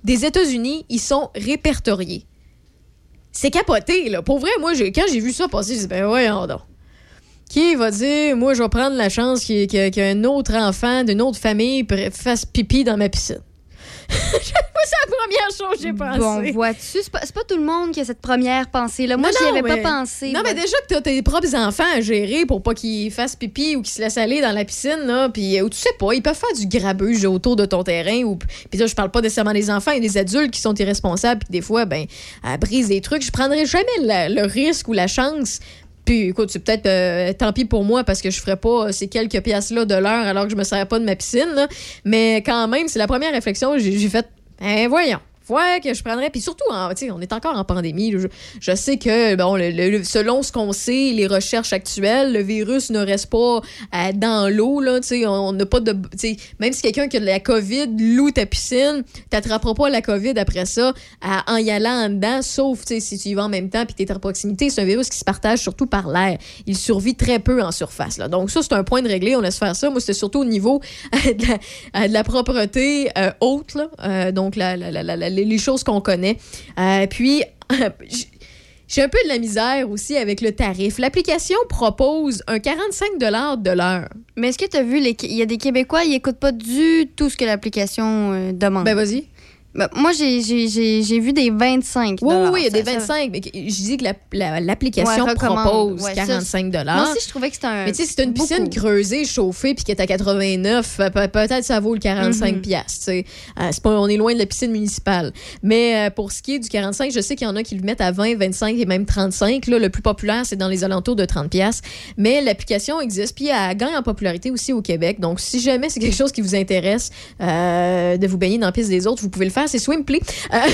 des États-Unis y sont répertoriées. C'est capoté, là. Pour vrai, moi, quand j'ai vu ça passer, j'ai dit, ben voyons donc. Qui va dire, moi, je vais prendre la chance qu'un autre enfant d'une autre famille fasse pipi dans ma piscine? <laughs> C'est la première chose que j'ai pensé. Bon, vois-tu, c'est pas, tout le monde qui a cette première pensée-là. Moi, j'y avais mais- pas pensé. Non, mais déjà que t'as tes propres enfants à gérer pour pas qu'ils fassent pipi ou qu'ils se laissent aller dans la piscine, là, puis ou tu sais pas, ils peuvent faire du grabuge autour de ton terrain. ou Puis là, je parle pas nécessairement des enfants, a des adultes qui sont irresponsables, puis des fois, ben, à brise des trucs. Je prendrais jamais la- le risque ou la chance. Puis écoute, c'est peut-être euh, tant pis pour moi parce que je ferais pas ces quelques pièces-là de l'heure alors que je me serais pas de ma piscine. Mais quand même, c'est la première réflexion que j'ai faite. Ben voyons. Ouais, que je prendrais. Puis surtout, en- on est encore en pandémie. Je, sais que, bon, le- selon ce qu'on sait, les recherches actuelles, le virus ne reste pas euh, dans l'eau. là, On n'a pas de. Même si quelqu'un qui a de la COVID loue ta piscine, t'attraperas pas la COVID après ça à- en y allant en dedans, sauf si tu y vas en même temps puis tu es à proximité. C'est un virus qui se partage surtout par l'air. Il survit très peu en surface. Là. Donc, ça, c'est un point de réglé. On laisse faire ça. Moi, c'était surtout au niveau euh, de, la, euh, propreté euh, haute. là. Euh, donc, la- la- les choses qu'on connaît. Euh, puis, <laughs> j'ai un peu de la misère aussi avec le tarif. L'application propose un 45 de l'heure. Mais est-ce que tu as vu, il y a des Québécois, ils écoutent pas du tout ce que l'application euh, demande? Ben, vas-y. Ben, moi, j'ai- vu des 25 Oui, oui, il y a Ça- des ça- 25. Mais je dis que la- la- l'application Ouais, recommande. propose Ouais, ça, 45 Moi aussi, je trouvais que c'était un. Mais tu sais, si t'as une piscine beaucoup. creusée, chauffée, puis qui est à 89, euh, pe- peut-être ça vaut le 45 Mhm. piastres, tu sais. Euh, pas, on est loin de la piscine municipale. Mais euh, pour ce qui est du 45, je sais qu'il y en a qui le mettent à 20, 25 et même 35. Là, le plus populaire, c'est dans les alentours de 30 piastres. Mais l'application existe, puis elle gagne en popularité aussi au Québec. Donc, si jamais c'est quelque chose qui vous intéresse euh, de vous baigner dans la piste des autres, vous pouvez le faire. C'est Swimply. Euh, <laughs>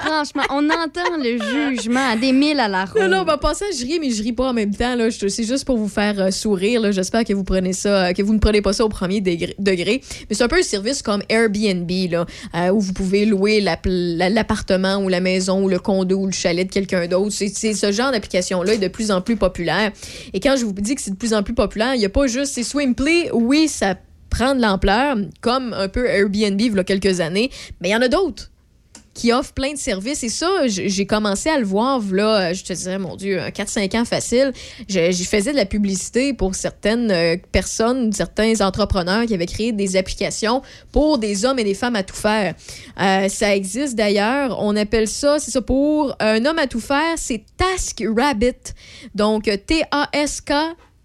Franchement, on entend le jugement à des milles à la ronde. Non, non, ben, passant, je ris, mais je ris pas en même temps. Là. C'est juste pour vous faire euh, sourire. J'espère que vous prenez ça, euh, que vous ne prenez pas ça au premier degré. Mais c'est un peu un service comme Airbnb, là, euh, où vous pouvez louer la- la- l'appartement ou la maison ou le condo ou le chalet de quelqu'un d'autre. C'est ce genre d'application-là est de plus en plus populaire. Et quand je vous dis que c'est de plus en plus populaire, il n'y a pas juste c'est Swimply. Oui, ça prend de l'ampleur, comme un peu Airbnb il y a quelques années, mais il y en a d'autres qui offre plein de services. Et ça, j'ai commencé à le voir, là, je te dirais, mon Dieu, un 4-5 ans facile. Je, faisais de la publicité pour certaines euh, personnes, certains entrepreneurs qui avaient créé des applications pour des hommes et des femmes à tout faire. Euh, ça existe d'ailleurs. On appelle ça, c'est ça, pour un homme à tout faire, c'est Task Rabbit. Donc, T-A-S-K.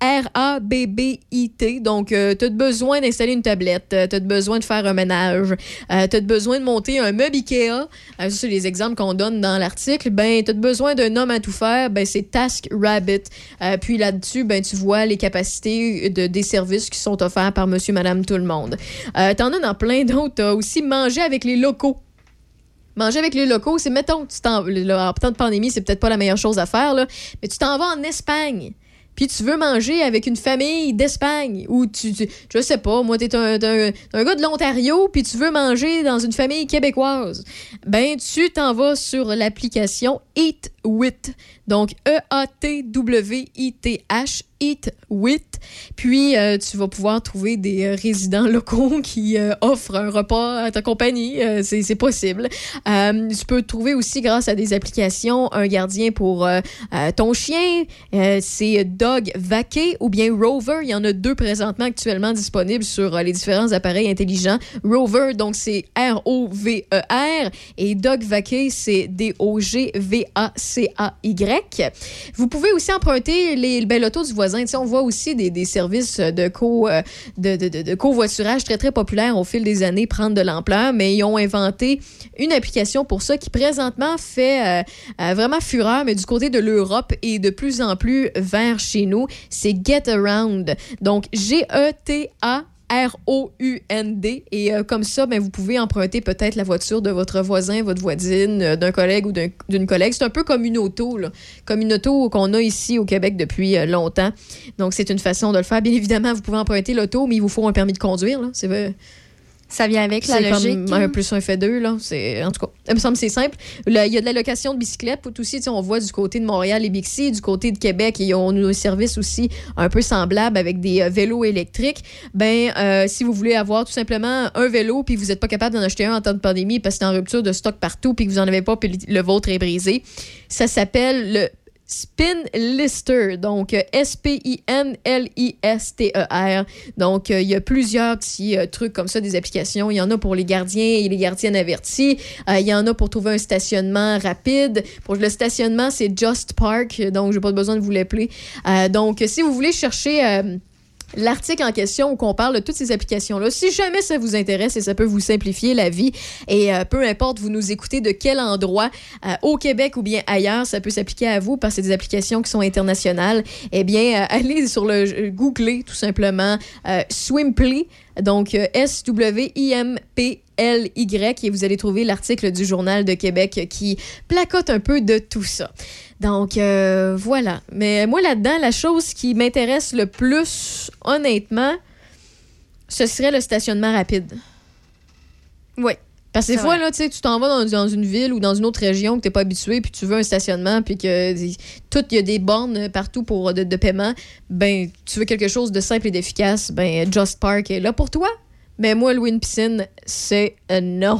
R-A-B-B-I-T. Donc, tu as besoin d'installer une tablette, tu as besoin de faire un ménage, tu as besoin de monter un meuble IKEA. Euh, c'est les exemples qu'on donne dans l'article. Ben, tu as besoin d'un homme à tout faire, ben, c'est Task Rabbit. Euh, puis là-dessus, ben, tu vois les capacités de, des services qui sont offerts par monsieur, madame, tout le monde. Euh, T'en as dans plein d'autres. T'as aussi manger avec les locaux. Manger avec les locaux, c'est, mettons, tu là, en temps de pandémie, c'est peut-être pas la meilleure chose à faire, mais tu t'en vas en Espagne. Puis tu veux manger avec une famille d'Espagne ou tu, tu- je sais pas, moi t'es un, t'es un, un gars de l'Ontario puis tu veux manger dans une famille québécoise. Ben tu t'en vas sur l'application Eat With. Donc E A Puis euh, tu vas pouvoir trouver des euh, résidents locaux <laughs> qui euh, offrent un repas à ta compagnie, c'est possible. Tu peux trouver aussi grâce à des applications un gardien pour ton chien. C'est Dog Vaquet ou bien Rover. Il y en a deux présentement actuellement disponibles sur les différents appareils intelligents. Rover, donc c'est R-O-V-E-R et Dog Vaquet, c'est D-O-G-V-A-C-A-Y. Vous pouvez aussi emprunter les, ben, l'auto du voisin. Tu sais, on voit aussi des, des services de, co, euh, de, covoiturage très, très populaires au fil des années prendre de l'ampleur, mais ils ont inventé une application pour ça qui présentement fait euh, euh, vraiment fureur, mais du côté de l'Europe et de plus en plus vers chez nous. C'est Get Around. Donc, G-E-T-A. R-O-U-N-D. Et euh, comme ça, ben, vous pouvez emprunter peut-être la voiture de votre voisin, votre voisine, euh, d'un collègue ou d'un- d'une collègue. C'est un peu comme une auto, comme une auto qu'on a ici au Québec depuis euh, longtemps. Donc, c'est une façon de le faire. Bien évidemment, vous pouvez emprunter l'auto, mais il vous faut un permis de conduire. C'est vrai. Ça vient avec la logique. comme un plus un fait deux, là. En tout cas, il me semble que c'est simple. Il y a de la location de bicyclettes. Tout aussi, on voit du côté de Montréal et Bixi, du côté de Québec, ils ont un service aussi un peu semblable avec des euh, vélos électriques. Ben, euh, si vous voulez avoir tout simplement un vélo puis vous n'êtes pas capable d'en acheter un en temps de pandémie parce que c'est en rupture de stock partout puis que vous n'en avez pas puis le vôtre est brisé, ça s'appelle le Spin Lister, donc euh, S-P-I-N-L-I-S-T-E-R. Donc, euh, il y a plusieurs petits euh, trucs comme ça, des applications. Il y en a pour les gardiens et les gardiennes avertis. Il y en a pour trouver un stationnement rapide. Pour le stationnement, c'est Just Park, donc j'ai pas besoin de vous l'appeler. Donc, si vous voulez chercher... l'article en question où on parle de toutes ces applications-là. Si jamais ça vous intéresse et ça peut vous simplifier la vie, et euh, peu importe, vous nous écoutez de quel endroit, euh, au Québec ou bien ailleurs, ça peut s'appliquer à vous parce que c'est des applications qui sont internationales, eh bien, euh, <laughs> allez sur le googler tout simplement Swimply, donc euh, S-W-I-M-P. L-Y et vous allez trouver l'article du Journal de Québec qui placote un peu de tout ça. Donc euh, voilà. Mais moi là-dedans, la chose qui m'intéresse le plus, honnêtement, ce serait le stationnement rapide. Oui. Parce que des fois, vrai. là, tu t'en vas dans, dans une ville ou dans une autre région que tu n'es pas habitué, puis tu veux un stationnement, puis que tout, il y a des bornes partout pour euh, de, de paiement, ben, tu veux quelque chose de simple et d'efficace, ben, Just Park est là pour toi. Mais moi, louer une piscine, c'est un non.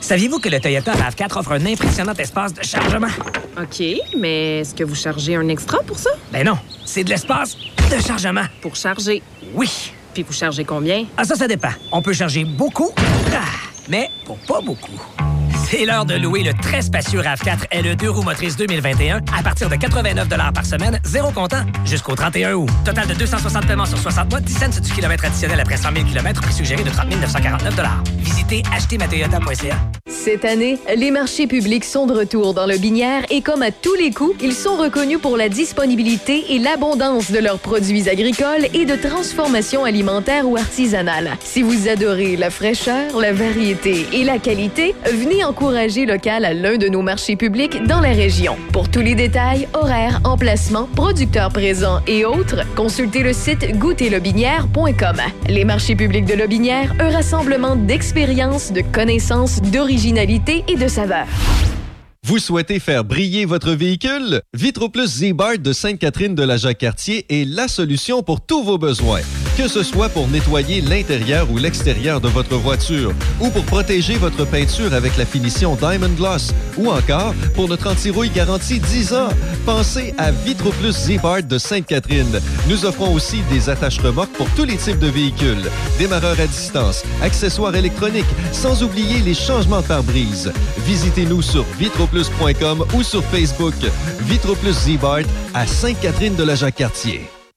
Saviez-vous que le Toyota RAV4 offre un impressionnant espace de chargement? OK, mais est-ce que vous chargez un extra pour ça? Ben non, c'est de l'espace de chargement. Pour charger? Oui. Puis vous chargez combien? Ah, ça, ça dépend. On peut charger beaucoup, ah, mais pour pas beaucoup. C'est l'heure de louer le très spacieux RAV4 LE 2 roues motrices 2021 à partir de 89 par semaine, zéro comptant, jusqu'au 31 août. Total de 260 paiements sur 60 mois, 10 cents du kilomètre additionnel après 100 000 km, prix suggéré de 30 949 Visitez achetermatoyota.ca. Cette année, les marchés publics sont de retour dans le Binière et comme à tous les coups, ils sont reconnus pour la disponibilité et l'abondance de leurs produits agricoles et de transformation alimentaire ou artisanale. Si vous adorez la fraîcheur, la variété et la qualité, venez encourager local à l'un de nos marchés publics dans la région. Pour tous les détails, horaires, emplacements, producteurs présents et autres, consultez le site goûterlebinière.com. Les marchés publics de Lobinière, un rassemblement d'expériences, de connaissances, d'originalité et de saveurs. Vous souhaitez faire briller votre véhicule? Vitroplus Z-Bart de Sainte-Catherine de la Jacques-Cartier est la solution pour tous vos besoins. Que ce soit pour nettoyer l'intérieur ou l'extérieur de votre voiture, ou pour protéger votre peinture avec la finition Diamond Gloss, ou encore pour notre anti-rouille garantie 10 ans. Pensez à Vitroplus Z-Bart de Sainte-Catherine. Nous offrons aussi des attaches remorques pour tous les types de véhicules, démarreurs à distance, accessoires électroniques, sans oublier les changements de pare-brise. Visitez-nous sur vitroplus.com ou sur Facebook. Vitroplus Z-Bart à Sainte-Catherine de la Jacques-Cartier.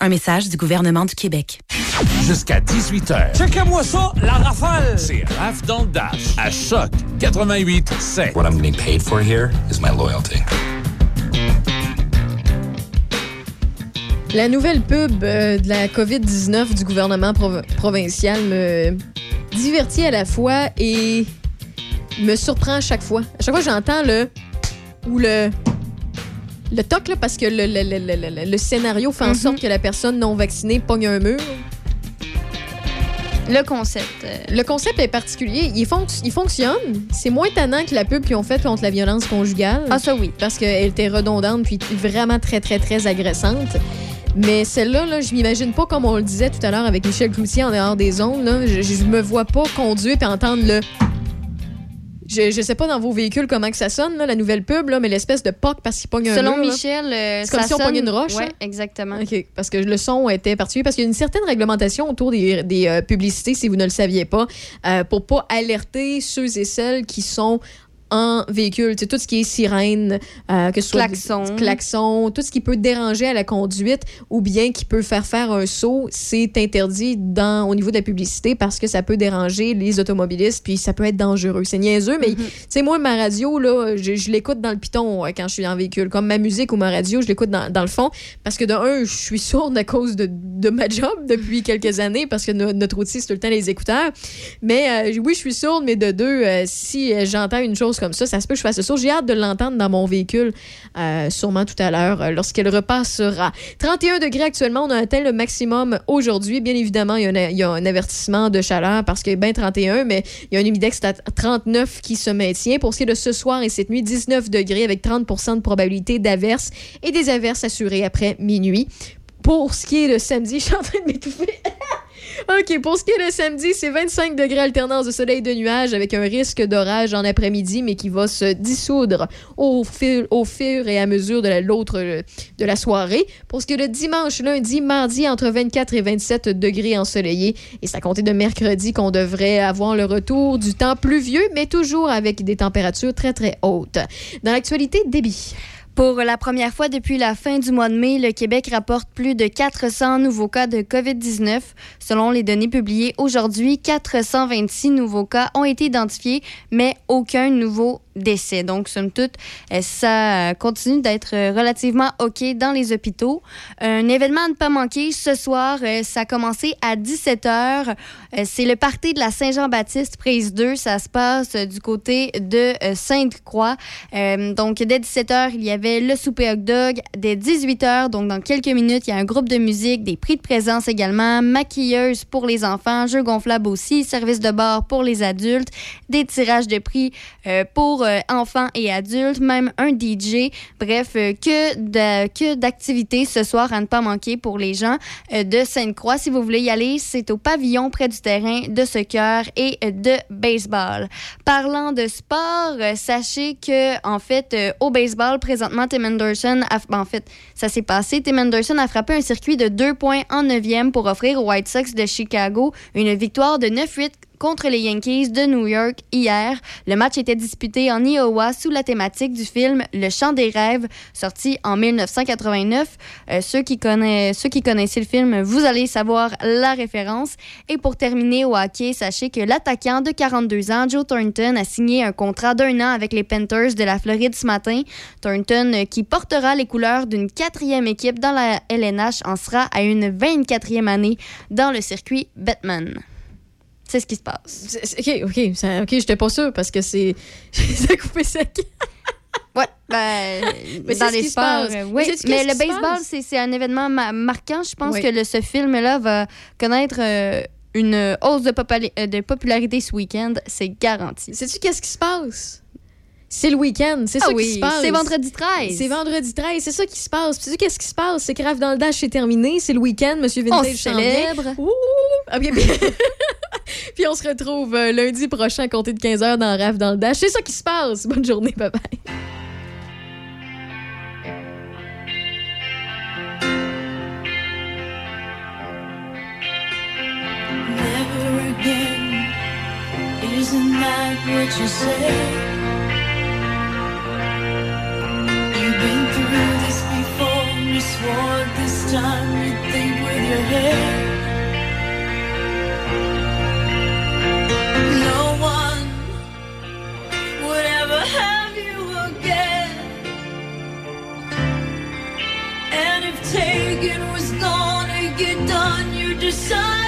Un message du gouvernement du Québec. Jusqu'à 18h. Checkez-moi ça, la rafale! C'est Raf dans le Dash. À Choc 88 7. What I'm getting paid for here is my loyalty. La nouvelle pub euh, de la COVID-19 du gouvernement prov- provincial me divertit à la fois et me surprend à chaque fois. À chaque fois, j'entends le. ou le. Le toc, là, parce que le, le- le- le- le- le scénario fait en sorte que la personne non vaccinée pogne un mur. Le concept. euh, Le concept est particulier. Il, fonc- il fonctionne. C'est moins tannant que la pub qu'ils ont faite contre la violence conjugale. Ah, ça oui. Parce qu'elle était redondante puis vraiment très, très, très agressante. Mais celle-là, là, je m'imagine pas, comme on le disait tout à l'heure avec Michel Cloutier en dehors des là, je, je me vois pas conduire et entendre le... Je, je sais pas dans vos véhicules comment que ça sonne, là, la nouvelle pub, là, mais l'espèce de POC parce qu'il pogne un Selon mur. Michel, euh, C'est comme ça si on sonne- une roche, Ouais, là? exactement. OK, parce que le son était particulier, parce qu'il y a une certaine réglementation autour des, des, euh, publicités, si vous ne le saviez pas, euh, pour pas alerter ceux et celles qui sont en véhicule. Tu sais, tout ce qui est sirène, euh, que ce soit Klaxon. des- klaxon, tout ce qui peut déranger à la conduite ou bien qui peut faire faire un saut, c'est interdit dans, au niveau de la publicité parce que ça peut déranger les automobilistes puis ça peut être dangereux. C'est niaiseux, mais tu sais, moi, ma radio, là, je, je l'écoute dans le piton quand je suis en véhicule. Comme ma musique ou ma radio, je l'écoute dans, dans le fond parce que de un, je suis sourde à cause de, de ma job depuis <laughs> quelques années parce que no- notre outil, c'est tout le temps les écouteurs. Mais euh, oui, je suis sourde, mais de deux, euh, si j'entends une chose comme ça, ça se peut que je fasse ça. J'ai hâte de l'entendre dans mon véhicule, euh, sûrement tout à l'heure, euh, lorsqu'elle repassera. 31 degrés actuellement, on a atteint le maximum aujourd'hui. Bien évidemment, il y, a un, avertissement de chaleur parce qu'il est bien 31, mais il y a un humidex à 39 qui se maintient. Pour ce qui est de ce soir et cette nuit, 19 degrés avec 30% de probabilité d'averse et des averses assurées après minuit. Pour ce qui est de samedi, <laughs> je suis en train de m'étouffer. <laughs> OK, pour ce qui est de samedi, c'est 25 degrés alternance de soleil et de nuages avec un risque d'orage en après-midi, mais qui va se dissoudre au fur, et à mesure de la- l'autre de la soirée. Pour ce qui est de dimanche, lundi, mardi, entre 24 et 27 degrés ensoleillés. Et c'est à compter de mercredi qu'on devrait avoir le retour du temps pluvieux, mais toujours avec des températures très, très hautes. Dans l'actualité, débit. Pour la première fois depuis la fin du mois de mai, le Québec rapporte plus de 400 nouveaux cas de COVID-19. Selon les données publiées aujourd'hui, 426 nouveaux cas ont été identifiés, mais aucun nouveau Donc, somme toute, euh, ça continue d'être euh, relativement OK dans les hôpitaux. Un événement à ne pas manquer ce soir, euh, ça a commencé à 17h. C'est le party de la Saint-Jean-Baptiste, prise 2. Ça se passe euh, du côté de euh, Sainte-Croix. Euh, donc, dès 17h, il y avait le souper hot dog. Dès 18h, donc dans quelques minutes, il y a un groupe de musique, des prix de présence également, maquilleuse pour les enfants, jeux gonflables aussi, service de bar pour les adultes, des tirages de prix euh, pour euh, enfants et adultes, même un DJ. Bref, euh, que que d'activités ce soir à ne pas manquer pour les gens euh, de Sainte-Croix. Si vous voulez y aller, c'est au pavillon près du terrain de soccer et de baseball. Parlant de sport, sachez que en fait au baseball présentement Tim Anderson a, ben, en fait ça s'est passé Tim Anderson a frappé un circuit de deux points en neuvième pour offrir aux White Sox de Chicago une victoire de 9-8 contre les Yankees de New York hier. Le match était disputé en Iowa sous la thématique du film Le Chant des rêves, sorti en 1989. Euh, ceux, qui connaissent, connaissaient le film, vous allez savoir la référence. Et pour terminer au hockey, sachez que l'attaquant de 42 ans, Joe Thornton, a signé un contrat d'un an avec les Panthers de la Floride ce matin. Thornton, euh, qui portera les couleurs d'une quatrième équipe dans la LNH, en sera à une 24e année dans le circuit Batman. C'est ce qui se passe. OK, OK, ça- OK, j'étais pas sûre parce que c'est. <laughs> ça a coupé sec. Ouais, ben, <laughs> Mais dans les sports, passe. euh, Mais oui. le baseball, c'est un événement ma- marquant. Je pense Oui. que le- ce film-là va connaître euh, une hausse de, euh, de popularité ce week-end. C'est garanti. Sais-tu qu'est-ce qui se passe? C'est le week-end, c'est Ah ça oui, qui se passe. c'est vendredi 13. C'est vendredi 13, c'est ça qui se passe. Puis qu'est-ce qui se passe? C'est que Rave dans le Dash, c'est terminé. C'est le week-end, Monsieur On Vintage célèbre. Ouh! Ah, puis, <laughs> puis on se retrouve euh, lundi prochain à compter de 15h dans Rave dans le Dash. C'est ça qui se passe. Bonne journée, bye bye. Never again. Isn't that what you say? been through this before you swore this time you'd think with your head. No one would ever have you again. And if taken was gone to get done, you decide.